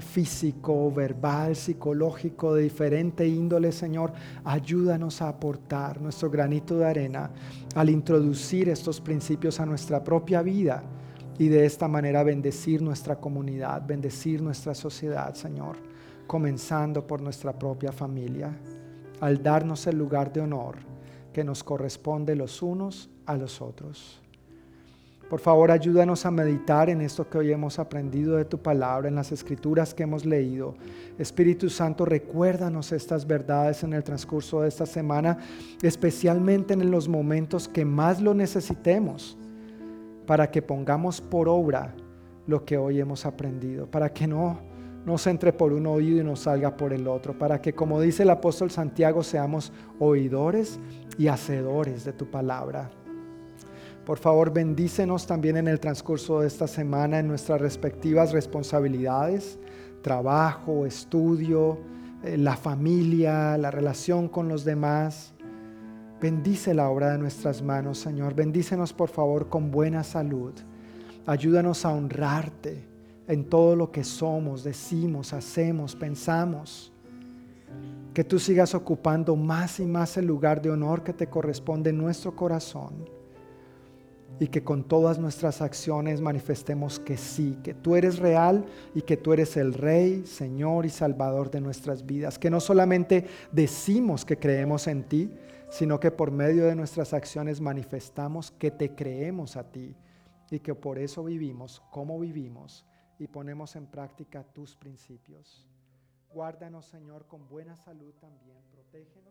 físico, verbal, psicológico, de diferente índole, Señor, ayúdanos a aportar nuestro granito de arena al introducir estos principios a nuestra propia vida y de esta manera bendecir nuestra comunidad, bendecir nuestra sociedad, Señor, comenzando por nuestra propia familia, al darnos el lugar de honor que nos corresponde los unos a los otros. Por favor, ayúdanos a meditar en esto que hoy hemos aprendido de tu palabra, en las escrituras que hemos leído. Espíritu Santo, recuérdanos estas verdades en el transcurso de esta semana, especialmente en los momentos que más lo necesitemos, para que pongamos por obra lo que hoy hemos aprendido, para que no nos entre por un oído y nos salga por el otro, para que, como dice el apóstol Santiago, seamos oidores y hacedores de tu palabra. Por favor, bendícenos también en el transcurso de esta semana en nuestras respectivas responsabilidades, trabajo, estudio, eh, la familia, la relación con los demás. Bendice la obra de nuestras manos, Señor. Bendícenos, por favor, con buena salud. Ayúdanos a honrarte en todo lo que somos, decimos, hacemos, pensamos. Que tú sigas ocupando más y más el lugar de honor que te corresponde en nuestro corazón y que con todas nuestras acciones manifestemos que sí, que tú eres real y que tú eres el Rey, Señor y Salvador de nuestras vidas. Que no solamente decimos que creemos en ti, sino que por medio de nuestras acciones manifestamos que te creemos a ti y que por eso vivimos como vivimos y ponemos en práctica tus principios. Guárdanos, Señor, con buena salud también. Protégenos